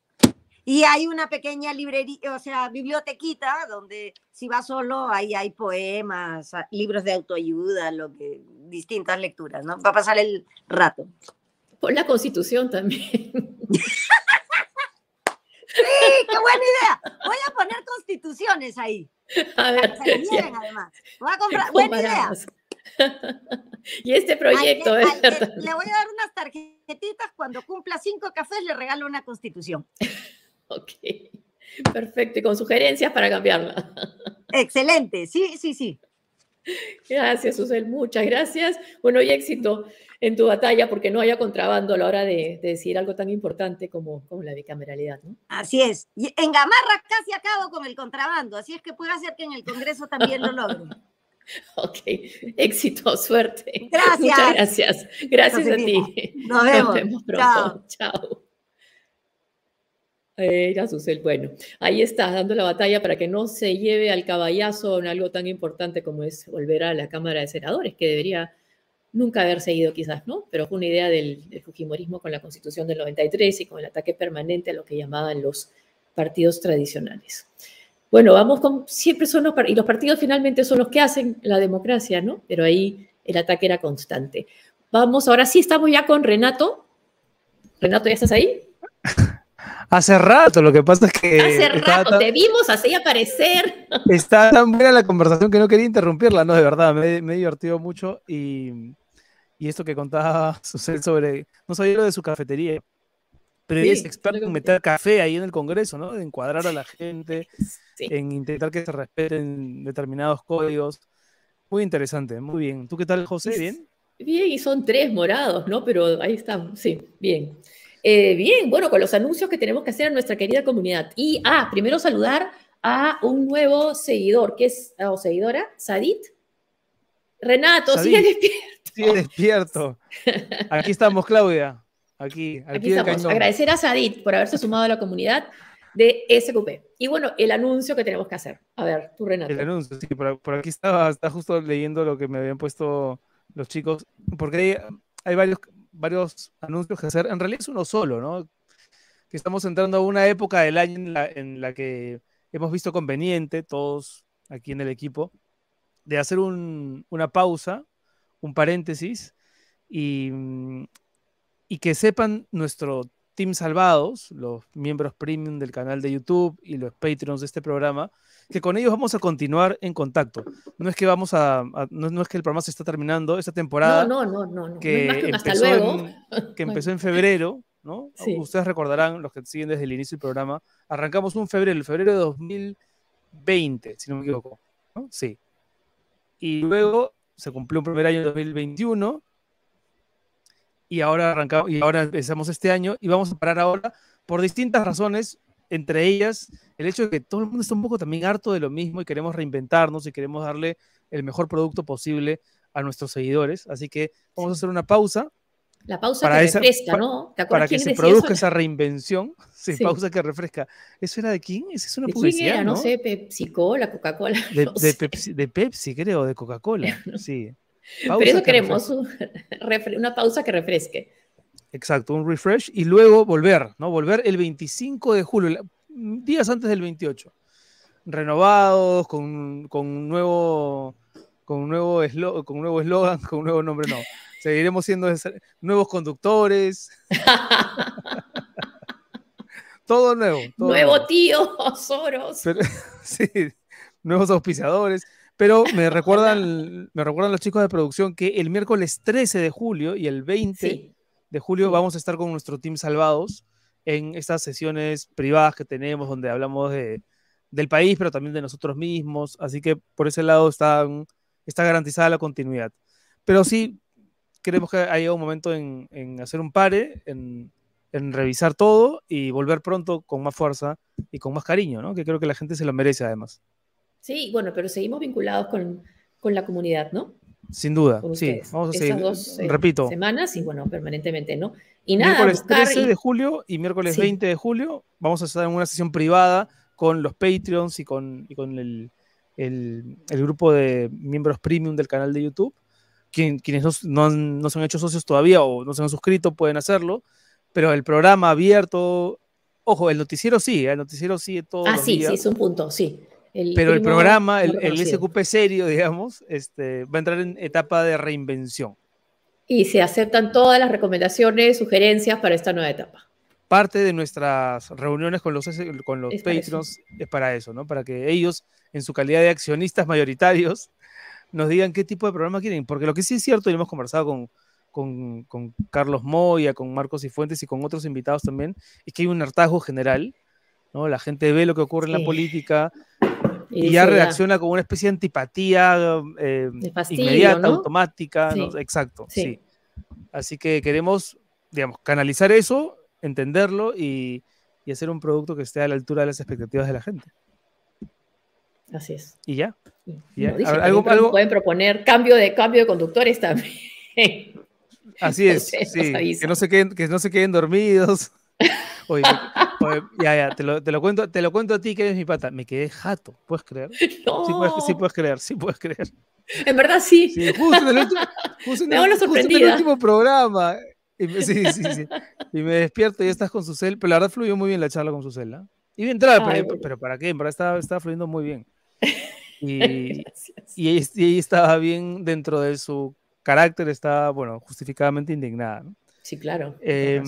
Y hay una pequeña librería, o sea, bibliotequita, donde si vas solo, ahí hay poemas, libros de autoayuda, lo que, distintas lecturas, ¿no? Va a pasar el rato. Por la constitución también. Sí, qué buena idea. Voy a poner constituciones ahí. A ver, se además. Voy a comprar. Buena idea. Y este proyecto. le voy a dar unas tarjetitas. Cuando cumpla cinco cafés, le regalo una constitución. Ok. Perfecto. Y con sugerencias para cambiarla. Excelente. Sí, sí, sí. Gracias, Susel. Muchas gracias. Bueno, y éxito en tu batalla porque no haya contrabando a la hora de, decir algo tan importante como, como, la bicameralidad. ¿no? Así es. Y en Gamarra casi acabo con el contrabando, así es que puede ser que en el Congreso también lo logre. ok, éxito, suerte. Gracias. Muchas gracias. Gracias a ti. Nos vemos. pronto. Chao. Era Susel. Bueno, ahí está, dando la batalla para que no se lleve al caballazo en algo tan importante como es volver a la Cámara de Senadores, que debería nunca haber seguido quizás, ¿no? Pero fue una idea del, Fujimorismo con la Constitución del 93 y con el ataque permanente a lo que llamaban los partidos tradicionales. Bueno, vamos con, siempre son los, y los partidos finalmente son los que hacen la democracia, ¿no? Pero ahí el ataque era constante. Vamos, ahora sí estamos ya con Renato. Renato, ¿ya estás ahí? Hace rato, lo que pasa es que. Hace rato, te vimos así aparecer. Está tan buena la conversación que no quería interrumpirla, no, de verdad, me, me he divertido mucho y, y esto que contaba Susel sobre, no sabía lo de su cafetería, pero ella es experto en meter café ahí en el Congreso, ¿no? De encuadrar a la gente, en intentar que se respeten determinados códigos. Muy interesante, muy bien. ¿Tú qué tal, José? ¿Bien? Bien, y son tres morados, ¿no? Pero ahí están, sí, bien. Eh, bien, bueno, con los anuncios que tenemos que hacer a nuestra querida comunidad. Y, ah, primero saludar a un nuevo seguidor, que es, o seguidora, Sadit. Renato, sigue despierto. Sigue despierto. Aquí estamos, Claudia. Aquí, aquí, estamos. Agradecer a Sadit por haberse sumado a la comunidad de SQP. Y bueno, el anuncio que tenemos que hacer. A ver, tú, Renato. El anuncio, sí, por, aquí estaba, está justo leyendo lo que me habían puesto los chicos, porque hay, hay varios, varios anuncios que hacer. En realidad es uno solo, ¿no? Que estamos entrando a una época del año en la, en la que hemos visto conveniente, todos aquí en el equipo, de hacer una pausa un paréntesis y, y que sepan nuestro Team Salvados, los miembros premium del canal de YouTube y los Patreons de este programa, que con ellos vamos a continuar en contacto. No es que vamos a, no, es que el programa se está terminando esta temporada. No, no, no, no. Que, empezó, En, que empezó en febrero, ¿no? Ustedes recordarán, los que siguen desde el inicio del programa, arrancamos un febrero, el febrero de 2020, si no me equivoco. ¿no? Sí. Y luego se cumplió un primer año en 2021 y ahora arrancamos y ahora empezamos este año y vamos a parar ahora por distintas razones entre ellas el hecho de que todo el mundo está un poco también harto de lo mismo y queremos reinventarnos y queremos darle el mejor producto posible a nuestros seguidores. Así que vamos a hacer una pausa. La pausa que refresca, ¿no? para que se produzca esa reinvención. Sí, pausa que refresca. ¿Eso era de quién? ¿Esa es una publicidad, ¿no? sé, Pepsi Cola, Coca-Cola. De, Pepsi, de, Pepsi, creo, de Coca-Cola. Sí. Pero eso queremos, una pausa que refresque. Exacto, un refresh y luego volver, ¿no? Volver el 25 de julio, días antes del 28. Renovados, con, con un nuevo con un nuevo con un nuevo eslogan, con un nuevo nombre, no. Seguiremos siendo nuevos conductores. todo nuevo. nuevo, tío, Soros. sí, nuevos auspiciadores. Pero me recuerdan, me recuerdan los chicos de producción que el miércoles 13 de julio y el 20 de julio vamos a estar con nuestro team Salvados en estas sesiones privadas que tenemos donde hablamos de, del país, pero también de nosotros mismos. Así que por ese lado está, está garantizada la continuidad. Pero sí, queremos que haya un momento en, en hacer un pare, en, en, revisar todo y volver pronto con más fuerza y con más cariño, ¿no? que creo que la gente se lo merece además. Sí, bueno, pero seguimos vinculados con, con la comunidad, ¿no? Sin duda, sí. Vamos a seguir. Dos, eh, Repito. Semanas y bueno, permanentemente, ¿no? Y nada. Miércoles 13 de julio y miércoles 20 de julio vamos a estar en una sesión privada con los Patreons y con, y con el, el, el, grupo de miembros premium del canal de YouTube. Quien, quienes no, no, se han hecho socios todavía o no se han suscrito pueden hacerlo, pero el programa abierto, ojo, el noticiero sí, ¿eh? el noticiero sí todo. Ah, sí, sí, es un punto, sí. Pero el programa, el, el, SQP serio, digamos, este, va a entrar en etapa de reinvención. Y se aceptan todas las recomendaciones, sugerencias para esta nueva etapa. Parte de nuestras reuniones con los, con los Patreons es para eso, ¿no? Para que ellos, en su calidad de accionistas mayoritarios, nos digan qué tipo de programa quieren. Porque lo que sí es cierto, y hemos conversado con, con, con Carlos Moya, con Marcos y Fuentes y con otros invitados también, es que hay un hartazgo general ¿no? La gente ve lo que ocurre en la política y, ya reacciona con una especie de antipatía eh, inmediata, automática. Exacto, sí. Así que queremos, digamos, canalizar eso, entenderlo y, hacer un producto que esté a la altura de las expectativas de la gente. Así es. Y ya. ¿Algo, Pueden proponer cambio de, cambio de conductores también. Así es, sí. Que no, se queden, que no se queden dormidos. Oye, ya, ya, te lo, te lo, cuento, te lo cuento a ti que eres mi pata. Me quedé jato, ¿puedes creer? No. Sí, puedes, sí puedes creer, sí puedes creer. En verdad sí. Sí, justo en el último, justo en el, justo en el último programa. Y me, sí, sí, sí. Y me despierto y estás con su cel, pero la verdad fluyó muy bien la charla con su cel. ¿no? Y bien entrada, pero, pero, ¿para qué? En verdad estaba, estaba fluyendo muy bien. Y, y, ella, y, estaba bien dentro de su carácter, estaba, bueno, justificadamente indignada. ¿no? Sí, claro. Eh,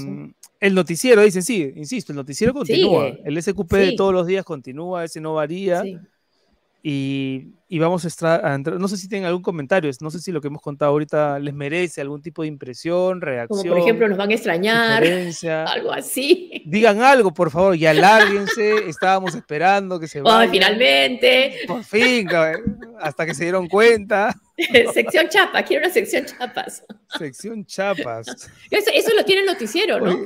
el noticiero, dicen, sí, insisto, el noticiero continúa. el SQP de todos los días continúa, ese no varía. Y, y, vamos a entrar, no sé si tienen algún comentario, no sé si lo que hemos contado ahorita les merece algún tipo de impresión, reacción. Como por ejemplo, nos van a extrañar, algo así. Digan algo, por favor, y alárguense, estábamos esperando que se vayan. finalmente. Por fin, hasta que se dieron cuenta. sección Chapas, quiero una sección Chapas. Sección Chapas. Eso, eso lo tiene el noticiero, ¿no?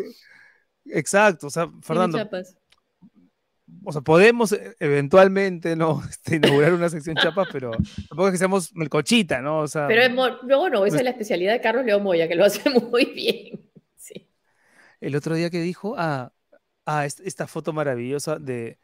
exacto, o sea, Fernando. O sea, podemos eh, eventualmente no este, inaugurar una sección Chapas, pero tampoco es que seamos melcochita, ¿no? O sea, pero bueno, esa es la especialidad de Carlos León Moya, que lo hace muy bien. Sí. El otro día que dijo, ah, ah esta foto maravillosa de,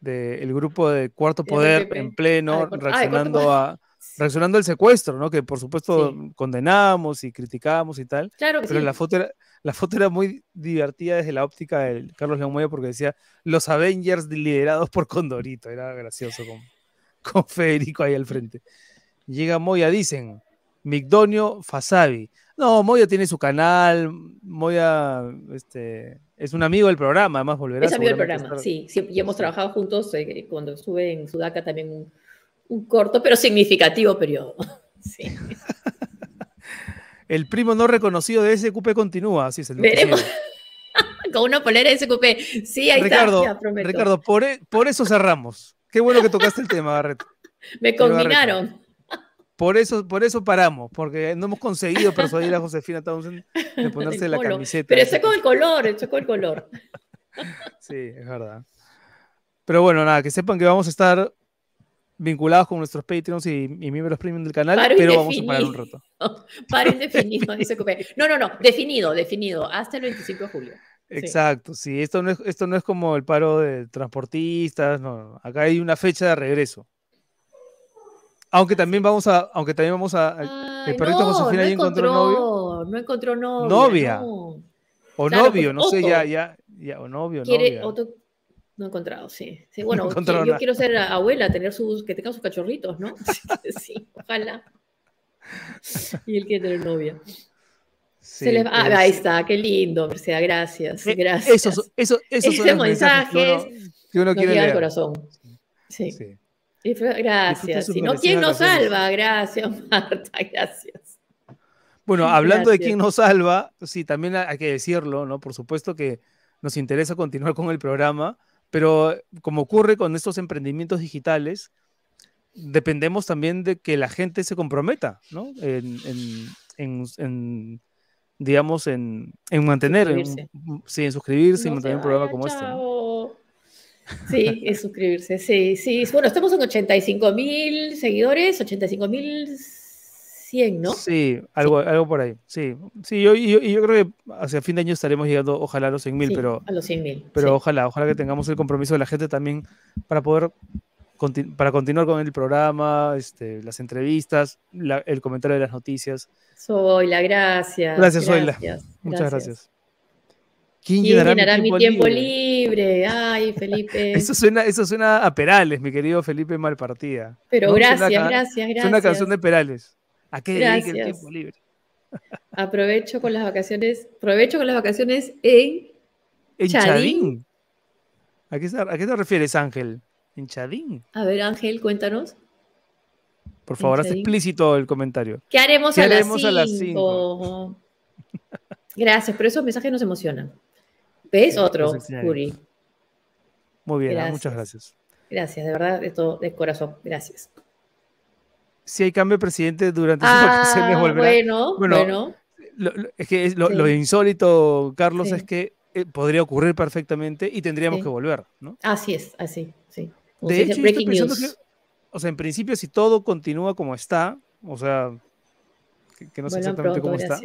de el grupo de Cuarto Poder en pleno, reaccionando a reaccionando al secuestro, ¿no? Que por supuesto condenamos y criticamos y tal. Claro pero la foto era, la foto era muy divertida desde la óptica de Carlos León Moya porque decía los Avengers liderados por Condorito. Era gracioso con, con Federico ahí al frente. Llega Moya, dicen, Migdonio Fasabi. No, Moya tiene su canal, Moya este, es un amigo del programa, además volverá. Es amigo del programa, sí, sí, y hemos trabajado juntos eh, cuando estuve en Sudaca también un, corto, pero significativo periodo. Sí. el primo no reconocido de SQP continúa, así es el Veremos. Con una polera de SQP. Sí, ahí Ricardo, está, Ricardo, por, e, por eso cerramos. Qué bueno que tocaste el tema, Barreto. Me combinaron. Por eso, por eso paramos, porque no hemos conseguido persuadir a Josefina Townsend de ponerse la camiseta. Pero estoy con el color, estoy con el color. Sí, es verdad. Pero bueno, nada, que sepan que vamos a estar vinculados con nuestros Patreons y, miembros premium del canal, pero vamos a parar un rato. Para indefinido, dice No, no, no, definido, definido, hasta el 25 de julio. Exacto, sí, esto no es, esto no es como el paro de transportistas, no, acá hay una fecha de regreso. Aunque también vamos a, aunque también vamos a. el perrito Josefina no encontró, novio. No encontró novia. Novia. O novio, no sé, ya, ya, ya, o novio, ¿Quiere Otro... No he encontrado, sí. sí bueno, yo quiero ser abuela, tener sus, que tenga sus cachorritos, ¿no? sí, ojalá. Y él quiere tener novia. Sí, le... ah, ahí está, qué lindo, Mercedes, gracias. Eh, gracias. Esos, esos, esos son los mensajes que uno, que uno quiere leer. corazón. sí. sí. Gracias. Si no, ¿quién nos salva? Gracias, Marta, gracias. Bueno, hablando de quién nos salva, sí, también hay que decirlo, ¿no? Por supuesto que nos interesa continuar con el programa, pero como ocurre con estos emprendimientos digitales, dependemos también de que la gente se comprometa, ¿no? En, digamos, en, mantener, en, sí, en suscribirse y mantener un programa como este. Sí, es suscribirse, sí, sí. Bueno, estamos en 85 mil seguidores, 85 mil 100, ¿no? Sí, algo, algo por ahí, sí. Sí, yo, yo, yo, creo que hacia fin de año estaremos llegando, ojalá, a los 100 mil, pero... A los 100 mil. Pero ojalá, ojalá que tengamos el compromiso de la gente también para poder para continuar con el programa, este, las entrevistas, el comentario de las noticias. Soy la gracias. Gracias, Soyla. Muchas gracias. ¿Quién, llenará, mi tiempo, libre? Ay, Felipe. eso, suena, eso suena a Perales, mi querido Felipe Malpartida. Pero gracias, gracias, gracias. Es una canción de Perales. ¿A qué dedique el tiempo libre? Aprovecho con las vacaciones, aprovecho con las vacaciones en, ¿En Chadín. ¿A qué, te refieres, Ángel? ¿En Chadín? A ver, Ángel, cuéntanos. Por favor, haz explícito el comentario. ¿Qué haremos, a, las 5? Gracias, pero esos mensajes nos emocionan. ¿Ves? Otro, Curi. Muy bien, muchas gracias. Gracias, de verdad, de todo, de corazón. Gracias. Si hay cambio de presidente durante sus ah, vacaciones, volverá. Bueno, bueno. Lo, es que lo, insólito, Carlos, es que eh, podría ocurrir perfectamente y tendríamos que volver, ¿no? Así es, así, sí. de hecho, estoy pensando que, o sea, en principio, si todo continúa como está, o sea, que, no sé exactamente cómo está,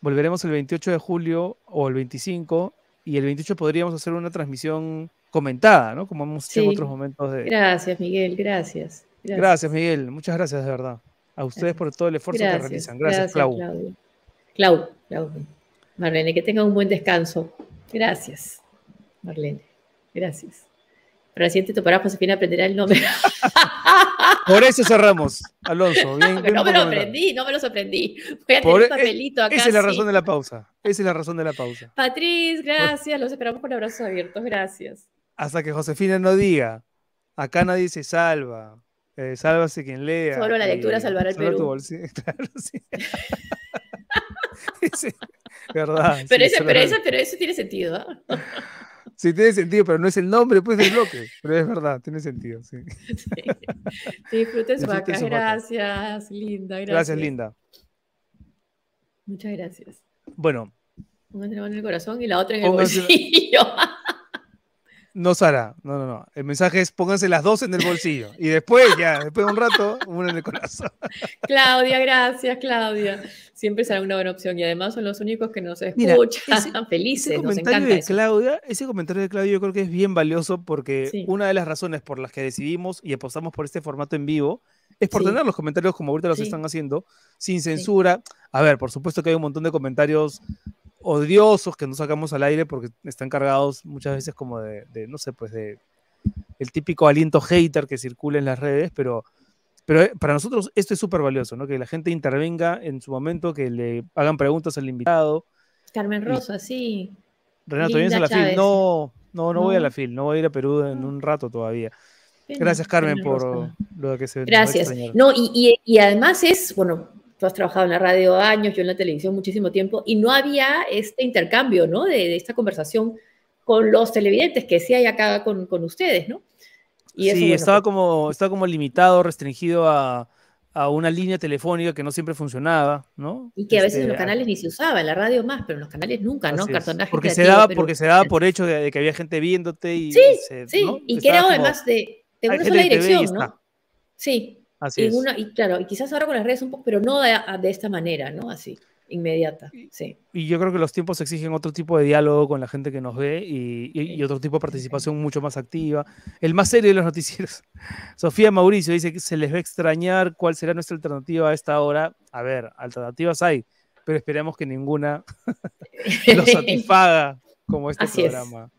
volveremos el 28 de julio o el 25 y el 28 podríamos hacer una transmisión comentada, ¿no? Como hemos hecho en otros momentos de... Gracias, Miguel, gracias, gracias. Miguel, muchas gracias de verdad. A ustedes por todo el esfuerzo que realizan. Gracias, Clau. Clau, Clau. Marlene, que tenga un buen descanso. Gracias, Marlene. Gracias. Para el siguiente topará Josefina aprenderá el nombre. Por eso cerramos, Alonso. no me lo aprendí, no me lo aprendí. Voy a tener un e- papelito acá. Esa es la razón de la pausa. Esa es la razón de la pausa. Patriz, gracias. Los esperamos con abrazos abiertos. Gracias. Hasta que Josefina no diga, acá nadie se salva. Eh, sálvase quien lea. Solo la lectura salvará el Perú. Claro, sí. verdad. Pero, ese, pero, eso, pero, eso, tiene sentido. ¿eh? Sí, tiene sentido, pero no es el nombre pues, del bloque. Pero es verdad, tiene sentido. Sí. Disfruten su vaca. Gracias, Linda. Gracias. gracias, Linda. Muchas gracias. Bueno. Una en el corazón y la otra en el bolsillo. No, Sara, no, no, no. El mensaje es pónganse las dos en el bolsillo y después, ya, después de un rato, una en el corazón. Claudia, gracias, Claudia. Siempre será una buena opción y además son los únicos que nos escuchan felices. Ese comentario de Claudia, ese comentario de Claudia yo creo que es bien valioso porque una de las razones por las que decidimos y apostamos por este formato en vivo es por tener los comentarios como ahorita los están haciendo, sin censura. A ver, por supuesto que hay un montón de comentarios odiosos que no sacamos al aire porque están cargados muchas veces como de, no sé, pues de el típico aliento hater que circula en las redes, pero Pero eh, para nosotros esto es súper valioso, ¿no? Que la gente intervenga en su momento, que le hagan preguntas al invitado. Carmen Rosa, sí. Renato, vienes a la FIL. No, no, no, voy a la FIL, no voy a ir a Perú en un rato todavía. Gracias, Carmen, por lo que se Gracias. No, y, y, además es, bueno, tú has trabajado en la radio años, yo en la televisión muchísimo tiempo, y no había este intercambio, ¿no? De, de esta conversación con los televidentes que sí hay acá con, con ustedes, ¿no? sí, estaba, pues como, estaba como limitado, restringido a, a, una línea telefónica que no siempre funcionaba, ¿no? Y que a veces en los este, canales ni se usaba, en la radio más, pero en los canales nunca, ¿no? Cartonaje porque se daba, porque se daba por hecho de, que había gente viéndote y sí, sí, y que era además de, de una sola dirección, ¿no? Sí. Así y, es. y claro, y quizás ahora con las redes un poco, pero no de, de esta manera, ¿no? Así inmediata. Sí. Y yo creo que los tiempos exigen otro tipo de diálogo con la gente que nos ve y, otro tipo de participación mucho más activa. El más serio de los noticieros. Sofía Mauricio dice que se les va a extrañar cuál será nuestra alternativa a esta hora. A ver, alternativas hay, pero esperemos que ninguna lo satisfaga como este programa.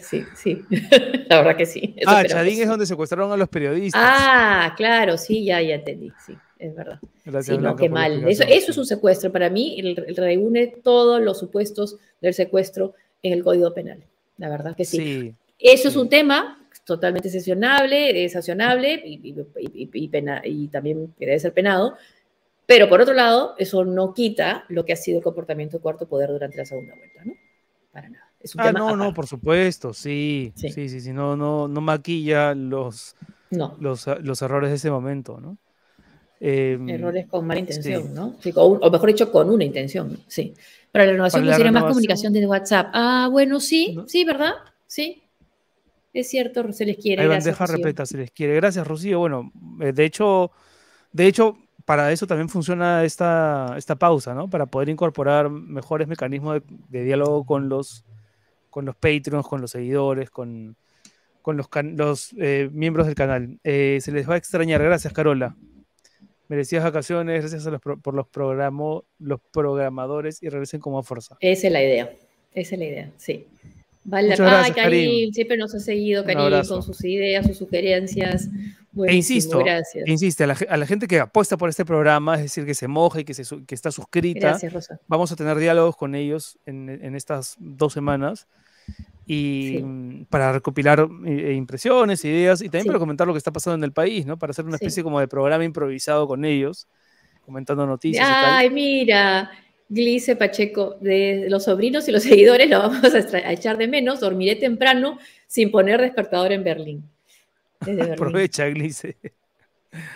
Sí, sí. La verdad que sí. ah, Chadín es donde secuestraron a los periodistas. Ah, claro, sí, ya, ya entendí, sí es verdad. sí, no, qué mal. Eso, eso, es un secuestro. Para mí, el, reúne todos los supuestos del secuestro en el Código Penal. La verdad que sí. eso es un tema totalmente sesionable, es sancionable y, y, también debe ser penado. Pero por otro lado, eso no quita lo que ha sido el comportamiento de cuarto poder durante la segunda vuelta, ¿no? Para nada. Ah, no, no, por supuesto, sí. Sí, sí, sí, no, no, no maquilla los, los, los errores de ese momento, ¿no? Em, Errores con mala intención, ¿no? o, mejor dicho, con una intención, sí. Para la renovación sería más comunicación desde WhatsApp. Ah, bueno, sí, sí, ¿verdad? Sí. Es cierto, se les quiere. Hay bandeja repleta, se les quiere. Gracias, Rocío. Bueno, eh, de hecho, de hecho, para eso también funciona esta, esta pausa, ¿no? Para poder incorporar mejores mecanismos de, diálogo con los, con los Patreons, con los seguidores, con, con los, los eh, miembros del canal. Eh, se les va a extrañar. Gracias, Carola merecidas vacaciones, gracias a los por los, programo, los programadores y regresen como a fuerza. Esa es la idea, esa es la idea, sí. Vale, Ay, Karim, siempre nos ha seguido, Karim, con sus ideas, sus sugerencias. e insisto, gracias. insiste, a la, gente que apuesta por este programa, es decir, que se moja y que, se, que está suscrita, gracias, Rosa. vamos a tener diálogos con ellos en, en estas dos semanas y mm, para recopilar eh, impresiones, ideas y también para comentar lo que está pasando en el país, ¿no? Para hacer una especie como de programa improvisado con ellos, comentando noticias. Ay, mira, Glice Pacheco, de los sobrinos y los seguidores lo vamos a, echar de menos, dormiré temprano sin poner despertador en Berlín. Aprovecha, Glice.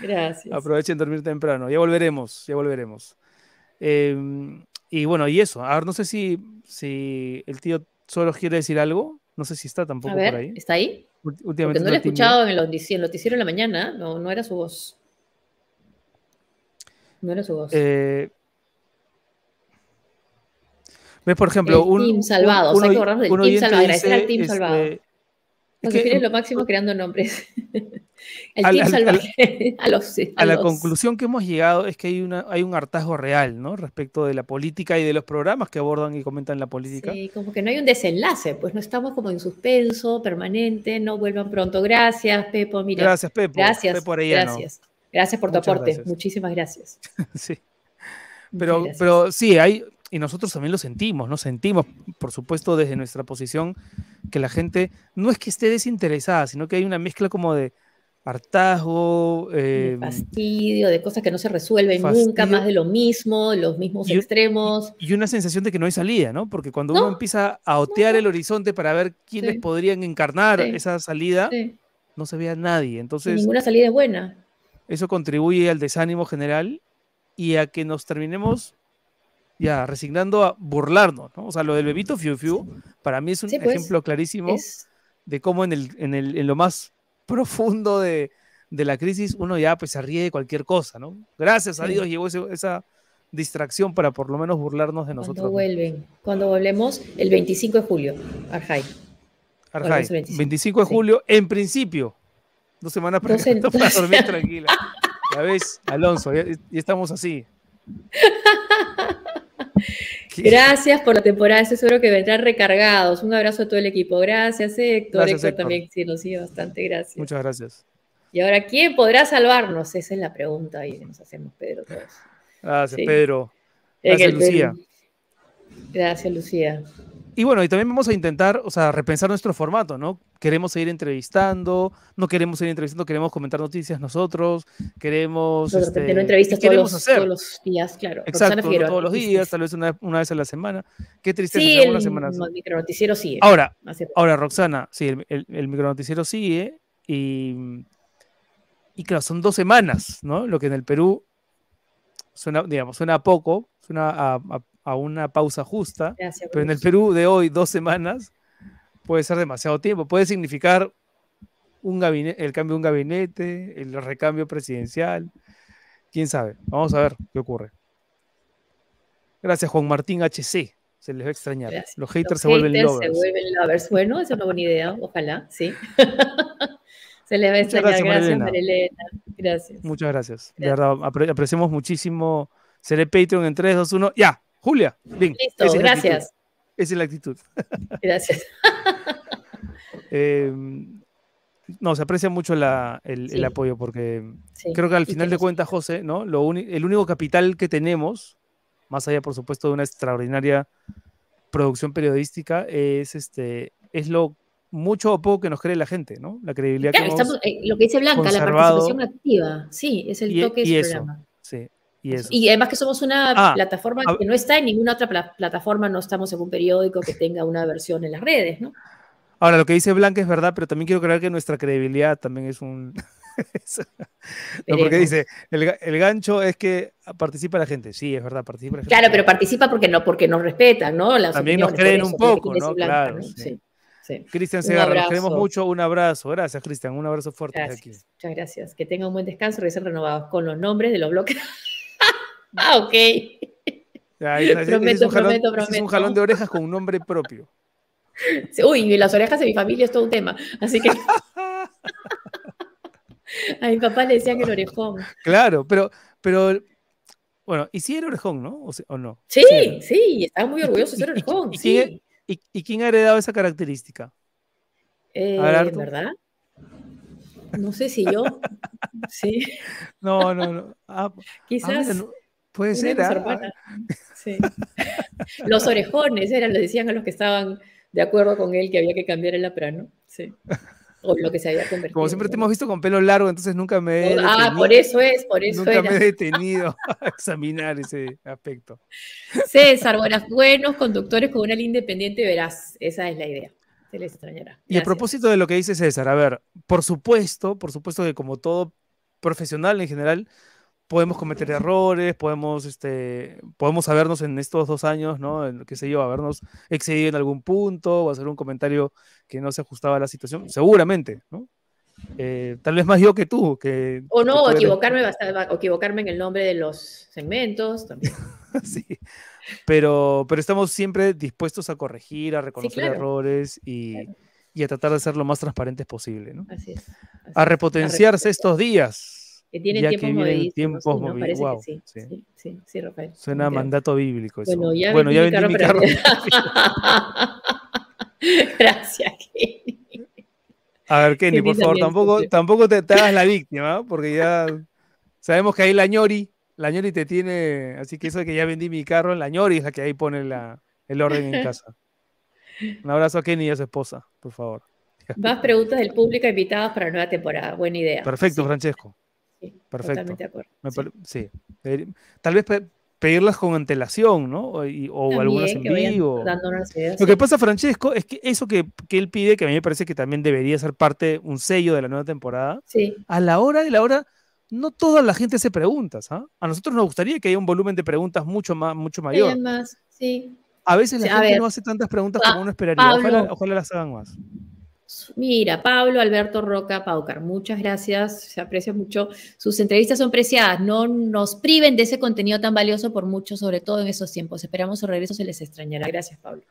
Gracias. Aprovechen dormir temprano. Ya volveremos, ya volveremos. Em, y bueno, y eso. A ver, no sé si, si el tío solo quiere decir algo. No sé si está tampoco por ahí. ¿Está ahí? Últimamente no lo he escuchado en el, noticiero en la mañana. No, no era su voz. No era su voz. Eh, ¿Ves, por ejemplo, un. Team salvado. o sea, que del Team salvado. Agradecer al Team salvado. Este, es lo máximo creando nombres. El a, team salvaje. a, los, a, la conclusión que hemos llegado es que hay, una, hay un hartazgo real, ¿no? Respecto de la política y de los programas que abordan y comentan la política. Sí, como que no hay un desenlace, pues no estamos como en suspenso permanente, no vuelvan pronto. Gracias, Pepo. Mira. Gracias, Pepo. Gracias. gracias. Gracias por tu aporte. Muchísimas gracias. sí. Pero, pero sí, hay, y nosotros también lo sentimos, ¿no? Sentimos, por supuesto, desde nuestra posición, que la gente no es que esté desinteresada, sino que hay una mezcla como de hartazgo, em, fastidio, de cosas que no se resuelven nunca, más de lo mismo, los mismos extremos. Y, una sensación de que no hay salida, ¿no? Porque cuando uno empieza a otear el horizonte para ver quiénes podrían encarnar esa salida, no se ve a nadie. Entonces, ninguna salida es buena. Eso contribuye al desánimo general y a que nos terminemos ya resignando a burlarnos, ¿no? O sea, lo del bebito Fiu Fiu, para mí es un pues, ejemplo clarísimo de cómo en, el, en, el, en lo más profundo de, de, la crisis uno ya pues se ríe de cualquier cosa, ¿no? Gracias a Dios llegó esa distracción para por lo menos burlarnos de nosotros. Cuando vuelven, cuando volvemos el 25 de julio, Arjai. Arjai, 25, de julio, en principio, dos semanas para, para dormir tranquila. Ya ves, Alonso, ya estamos así. Gracias por la temporada, estoy seguro que vendrán recargados. Un abrazo a todo el equipo. Gracias, Héctor. Héctor, también sí, nos sigue bastante, gracias. Muchas gracias. Y ahora, ¿quién podrá salvarnos? Esa es la pregunta y nos hacemos, Pedro. Gracias, Pedro. Gracias, Lucía. Gracias, Lucía. Y bueno, y también vamos a intentar, o sea, repensar nuestro formato, ¿no? Queremos seguir entrevistando, no queremos seguir entrevistando, queremos comentar noticias nosotros, queremos... No, este, no entrevistas todos los, todos los, días, claro. Exacto, todos los días, tal vez una, vez a la semana. Qué tristeza. Sí, el, semana. el micronoticiero sigue. Ahora, ahora, Roxana, sí, el, el, micronoticiero sigue y, y claro, son dos semanas, ¿no? Lo que en el Perú suena, digamos, suena a poco, suena a, a a una pausa justa, pero en el Perú de hoy, dos semanas, puede ser demasiado tiempo. Puede significar un gabinete, el cambio de un gabinete, el recambio presidencial. Quién sabe. Vamos a ver qué ocurre. Gracias, Juan Martín HC. Se les va a extrañar. Los haters, se, vuelven lovers. se vuelven lovers. Bueno, es una buena idea. Ojalá, sí. se les va a extrañar. Gracias, Marilena. Gracias. Muchas gracias. De verdad, apreciamos muchísimo. Seré Patreon en 3, 2, 1. ¡Ya! Julia, bien. Listo, gracias. Esa es la actitud. Gracias. Em, no, se aprecia mucho el, apoyo porque creo que al final de cuentas, José, ¿no? Lo el único capital que tenemos, más allá, por supuesto, de una extraordinaria producción periodística, es este, es lo mucho o poco que nos cree la gente, ¿no? La credibilidad que hemos eh, Lo que dice Blanca, la participación activa. Sí, es el toque de programa. Y, además que somos una ah, plataforma que no está en ninguna otra plataforma, no estamos en un periódico que tenga una versión en las redes, ¿no? Ahora, lo que dice Blanca es verdad, pero también quiero creer que nuestra credibilidad también es un... no, porque dice, el, gancho es que participa la gente. Sí, es verdad, participa la gente. Claro, pero participa porque, no, porque nos respetan, ¿no? también nos creen un poco, ¿no? claro. Sí. Cristian Segarra, nos queremos mucho, un abrazo. Gracias, Cristian, un abrazo fuerte aquí. Muchas gracias. Que tenga un buen descanso, regresen renovados con los nombres de los bloques. Ah, ok. prometo, es, prometo, prometo. es un jalón de orejas con un nombre propio. Uy, y las orejas de mi familia es todo un tema. Así que. A mi papá le decían el orejón. Claro, pero, pero bueno, y sí era orejón, ¿no? ¿O, no? Sí, sí, estaba muy orgulloso de ser orejón. ¿Y, sí. y, quién ha heredado esa característica? Eh, ¿Verdad? No sé si yo. sí. No, no, no. Ah, Quizás. Puede ser. ¿ah? Sí. los orejones eran, le decían a los que estaban de acuerdo con él que había que cambiar el aprano. Sí. O lo que se había convertido. Como siempre te hemos visto con pelo largo, entonces nunca me he Ah, por eso es, por eso Nunca me he detenido a examinar ese aspecto. César, buenas, buenos conductores con una línea independiente verás. Esa es la idea. Se les extrañará. Y a propósito de lo que dice César, a ver, por supuesto, por supuesto que como todo profesional en general, podemos cometer errores, podemos, este, podemos sabernos en estos dos años, ¿no? qué sé yo, habernos excedido en algún punto o hacer un comentario que no se ajustaba a la situación, seguramente, ¿no? Eh, tal vez más yo que tú. Que, o no, equivocarme, o equivocarme en el nombre de los segmentos también. sí, pero, pero estamos siempre dispuestos a corregir, a reconocer errores y, y, a tratar de ser lo más transparentes posible, ¿no? Así es. a repotenciarse estos días que tienen tiempos ¿no? Parece que sí. Sí. sí. sí, Rafael. Suena a mandato bíblico eso. Bueno, ya, bueno, ya vendí mi carro. Gracias, Kenny. A ver, Kenny, por favor, tampoco, tampoco te, hagas la víctima, porque ya sabemos que ahí la ñori, la ñori te tiene, así que eso de que ya vendí mi carro, la ñori es la que ahí pone la, el orden en casa. Un abrazo a Kenny y a su esposa, por favor. Más preguntas del público invitadas para la nueva temporada. Buena idea. Perfecto, Francesco. Perfecto. Sí. Tal vez pedirlas con antelación, ¿no? O, algunas en vivo. Lo que pasa, Francesco, es que eso que, él pide, que a mí me parece que también debería ser parte, un sello de la nueva temporada, a la hora de la hora, no toda la gente hace preguntas. ¿ah? A nosotros nos gustaría que haya un volumen de preguntas mucho, más, mucho mayor. A veces la gente no hace tantas preguntas como uno esperaría. ojalá las hagan más. Mira, Pablo Alberto Roca Paucar, muchas gracias, se aprecia mucho. Sus entrevistas son preciadas, no nos priven de ese contenido tan valioso por mucho, sobre todo en esos tiempos. Esperamos su regreso, se les extrañará. Gracias, Pablo.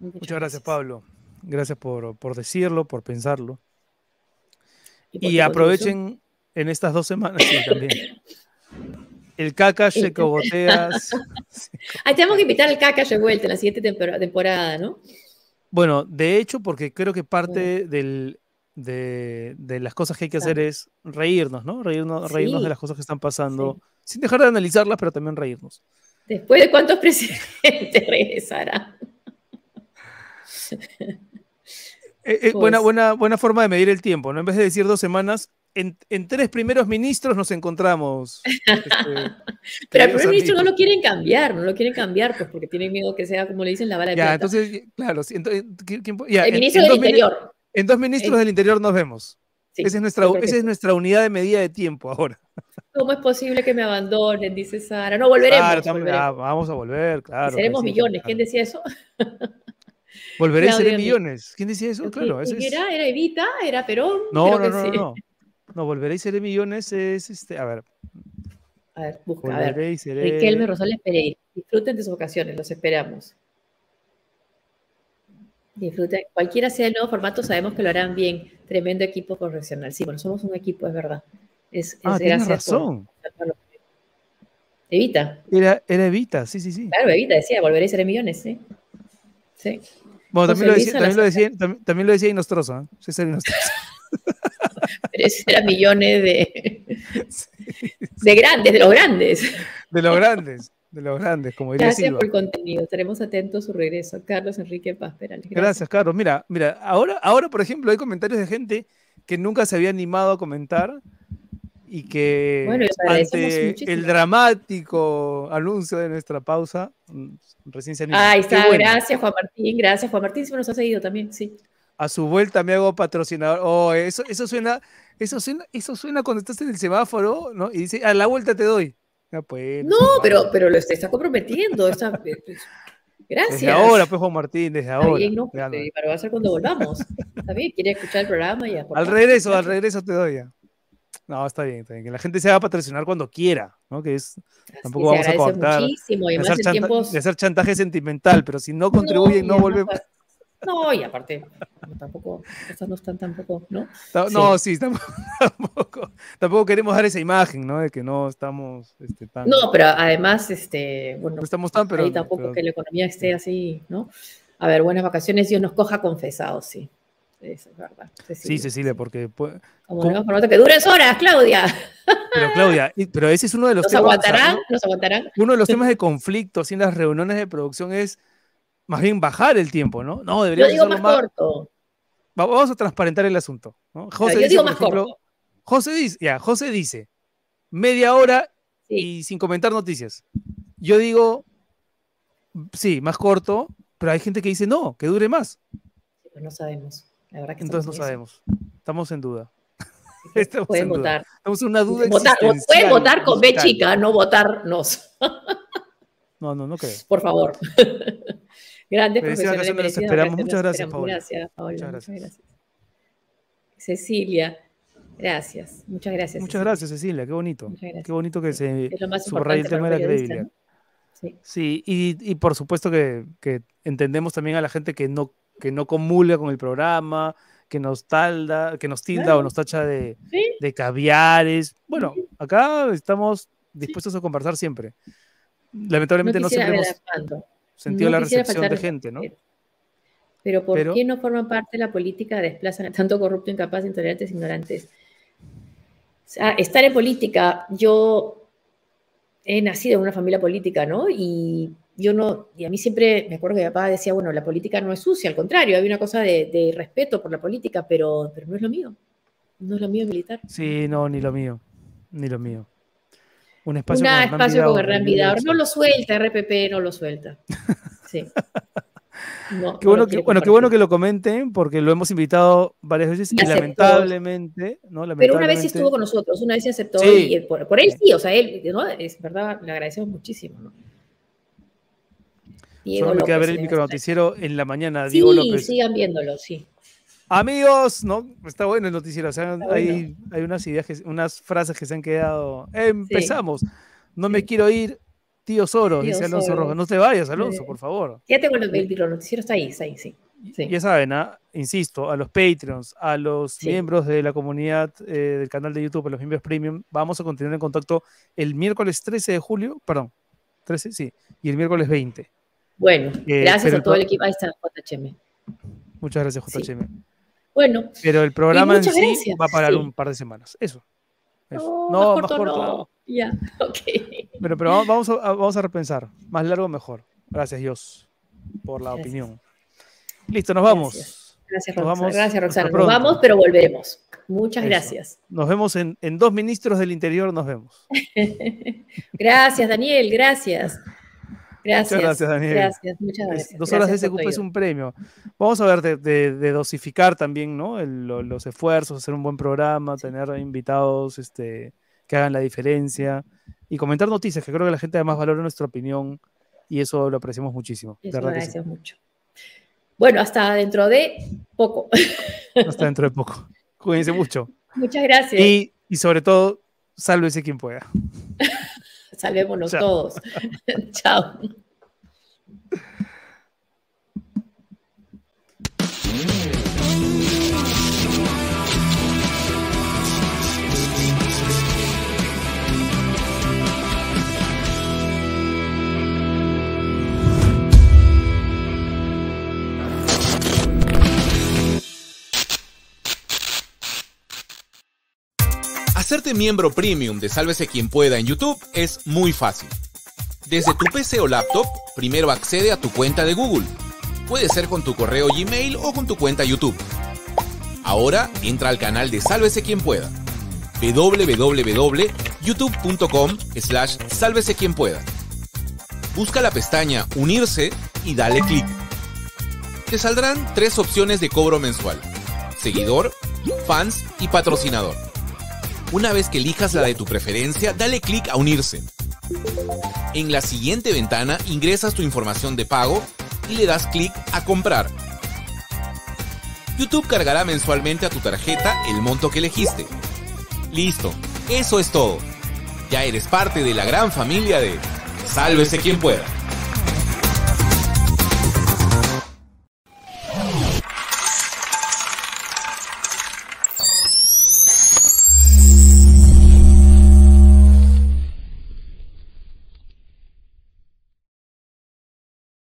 Muchas, gracias, Pablo. Gracias por, decirlo, por pensarlo. Y, aprovechen en estas dos semanas también. El caca cogoteas. Ahí tenemos que invitar al caca de vuelta en la siguiente temporada, ¿no? Bueno, de hecho, porque creo que parte del, de, las cosas que hay que hacer es reírnos, ¿no? Reírnos, reírnos de las cosas que están pasando, sin dejar de analizarlas, pero también reírnos. Después de cuántos presidentes regresará. Eh, eh, buena, pues buena, buena forma de medir el tiempo, ¿no? En vez de decir dos semanas, en, tres primeros ministros nos encontramos. Este, pero al primer ministro no lo quieren cambiar, no lo quieren cambiar, pues porque tienen miedo que sea, como le dicen, la bala de ya, entonces, claro, entonces, el ministro del Interior. En dos ministros del Interior nos vemos. esa, es nuestra, esa es nuestra unidad de medida de tiempo ahora. ¿Cómo es posible que me abandonen? Dice Sara. No, volveremos. vamos a volver, claro. Seremos millones. ¿Quién decía eso? Volveré a ser millones. ¿Quién decía eso? Claro. ¿Quién era? ¿Era Evita? ¿Era Perón? No, no, no, no, no. Volveré y seré millones es este. A ver. A ver, busca. a ver. Y seré... Riquelme Rosales Pereira. Disfruten de sus vacaciones, los esperamos. Disfruten. Cualquiera sea el nuevo formato, sabemos que lo harán bien. Tremendo equipo profesional. Sí, bueno, somos un equipo, es verdad. Es, ah, tienes razón. Evita. Era, era Evita, sí, sí, sí. Claro, Evita decía, volveré a ser millones, sí. Sí. Bueno, también lo, decía, también, lo decía, también, lo decía, ¿eh? César. Pero ese era millones de, de grandes, de los grandes. De los grandes, de los grandes, como diría Gracias por el contenido, estaremos atentos a su regreso. Carlos Enrique Paz Perales. Gracias. Carlos. Mira, mira, ahora, ahora, por ejemplo, hay comentarios de gente que nunca se había animado a comentar y que ante el dramático anuncio de nuestra pausa, mm, recién se animó. Ahí está, gracias Juan Martín, gracias Juan Martín, si nos ha seguido también, sí. A su vuelta me hago patrocinador. Oh, eso, eso suena, eso suena, eso suena cuando estás en el semáforo, ¿no? Y dice, a la vuelta te doy. Pues, no, pero, pero lo está comprometiendo. Está, pues, gracias. Desde ahora, pues Juan Martín, desde ahora. Bien, no, pero va a ser cuando volvamos. Está bien, quiere escuchar el programa y Al regreso, al regreso te doy ya. No, está bien, está bien. Que la gente se haga patrocinar cuando quiera, ¿no? Que es. tampoco vamos a cortar. Muchísimo, y de, hacer tiempos... de hacer chantaje sentimental, pero si no contribuyen, no, no volvemos. No, y aparte, tampoco, estas no están tampoco, ¿no? No, sí, tampoco, tampoco, queremos dar esa imagen, ¿no? De que no estamos este, tan... No, pero además, este, bueno, no estamos tan, pero... Ahí tampoco que la economía esté así, ¿no? A ver, buenas vacaciones, Dios nos coja confesados, sí. Eso es verdad. Sí, Cecilia, porque... Como no, que duren horas, Claudia. Pero Claudia, pero ese es uno de los ¿Nos temas... Aguantarán, ¿Nos aguantarán? Uno de los temas de conflicto en las reuniones de producción es más bien bajar el tiempo, ¿no? No, deberíamos Yo digo más, corto. Vamos a transparentar el asunto. José yo digo más corto. José dice, ya, José dice, media hora y sin comentar noticias. Yo digo, sí, más corto, pero hay gente que dice no, que dure más. pues no sabemos. La verdad que Entonces no sabemos. Estamos en duda. pueden votar. Estamos en una duda Pueden votar con B chica, no votarnos. no, no, no creo. Por favor. Grandes profesionales. esperamos. Muchas gracias, Paola. Gracias, Paola. Muchas gracias. Cecilia, gracias. Muchas gracias. Muchas gracias, Cecilia. Qué bonito. Qué bonito que se subraya el tema de la credibilidad. Sí, sí y, y, por supuesto que, que, entendemos también a la gente que no, que no comulga con el programa, que nos talda, que nos tilda o nos tacha de, de caviares. Bueno, acá estamos dispuestos a conversar siempre. Lamentablemente no, siempre hemos sentido la recepción de gente, ¿no? Pero ¿por qué no forman parte de la política desplazan tanto corrupto, incapaz, intolerantes, ignorantes? O sea, estar en política, yo he nacido en una familia política, ¿no? Y yo no, y a mí siempre, me acuerdo que mi papá decía, bueno, la política no es sucia, al contrario, hay una cosa de, respeto por la política, pero, pero no es lo mío. No es lo mío militar. Sí, no, ni lo mío, ni lo mío. Un espacio, Una espacio con Hernán Vidal. No lo suelta, RPP no lo suelta. Sí. qué bueno, que, bueno, qué bueno que lo comenten, porque lo hemos invitado varias veces y, lamentablemente, ¿no? Pero una vez sí estuvo con nosotros, una vez se aceptó y por, él sí, o sea, él, ¿no? Es verdad, le agradecemos muchísimo, ¿no? Solo me queda ver el micronoticiero en la mañana, Diego López. Sí, sigan viéndolo, sí. Amigos, no, está bueno el noticiero. hay, hay, unas ideas, unas frases que se han quedado. Empezamos. No me quiero ir, tío Soros, dice Alonso Rojas. No te vayas, Alonso, por favor. Ya tengo el, el noticiero, está ahí, está ahí, sí. Ya saben, ¿ah? insisto, a los Patreons, a los miembros de la comunidad eh, del canal de YouTube, a los miembros premium, vamos a continuar en contacto el miércoles 13 de julio, perdón, 13, sí, y el miércoles 20. Bueno, eh, gracias a todo el equipo. Ahí está JHM. Muchas gracias, JHM. Bueno. Pero el programa en sí va a parar un par de semanas. Eso. No, más corto, no. Ya, ok. Pero, pero vamos, a, vamos a repensar. Más largo, mejor. Gracias, Dios, por la opinión. Listo, nos vamos. Gracias, Roxana. Gracias, Roxana. Nos vamos, pero volveremos. Muchas gracias. Nos vemos en, en, dos ministros del interior, nos vemos. gracias, Daniel, gracias. Gracias. Muchas gracias, Daniel. Gracias, muchas gracias. Dos horas de SQP es un premio. Vamos a ver de, dosificar también ¿no? los esfuerzos, hacer un buen programa, tener invitados este, que hagan la diferencia y comentar noticias, que creo que la gente además valora nuestra opinión y eso lo apreciamos muchísimo. Eso lo mucho. Bueno, hasta dentro de poco. Hasta dentro de poco. Cuídense mucho. Muchas gracias. Y, y sobre todo, sálvese quien pueda. Salvémonos todos. Chao. Hacerte miembro premium de Sálvese quien pueda en YouTube es muy fácil. Desde tu PC o laptop, primero accede a tu cuenta de Google. Puede ser con tu correo Gmail o con tu cuenta YouTube. Ahora entra al canal de Sálvese quien pueda. www.youtube.com slash sálvese quien pueda. Busca la pestaña Unirse y dale clic. Te saldrán tres opciones de cobro mensual. Seguidor, fans y patrocinador. Una vez que elijas la de tu preferencia, dale clic a unirse. En la siguiente ventana ingresas tu información de pago y le das clic a comprar. YouTube cargará mensualmente a tu tarjeta el monto que elegiste. Listo, eso es todo. Ya eres parte de la gran familia de Sálvese quien pueda.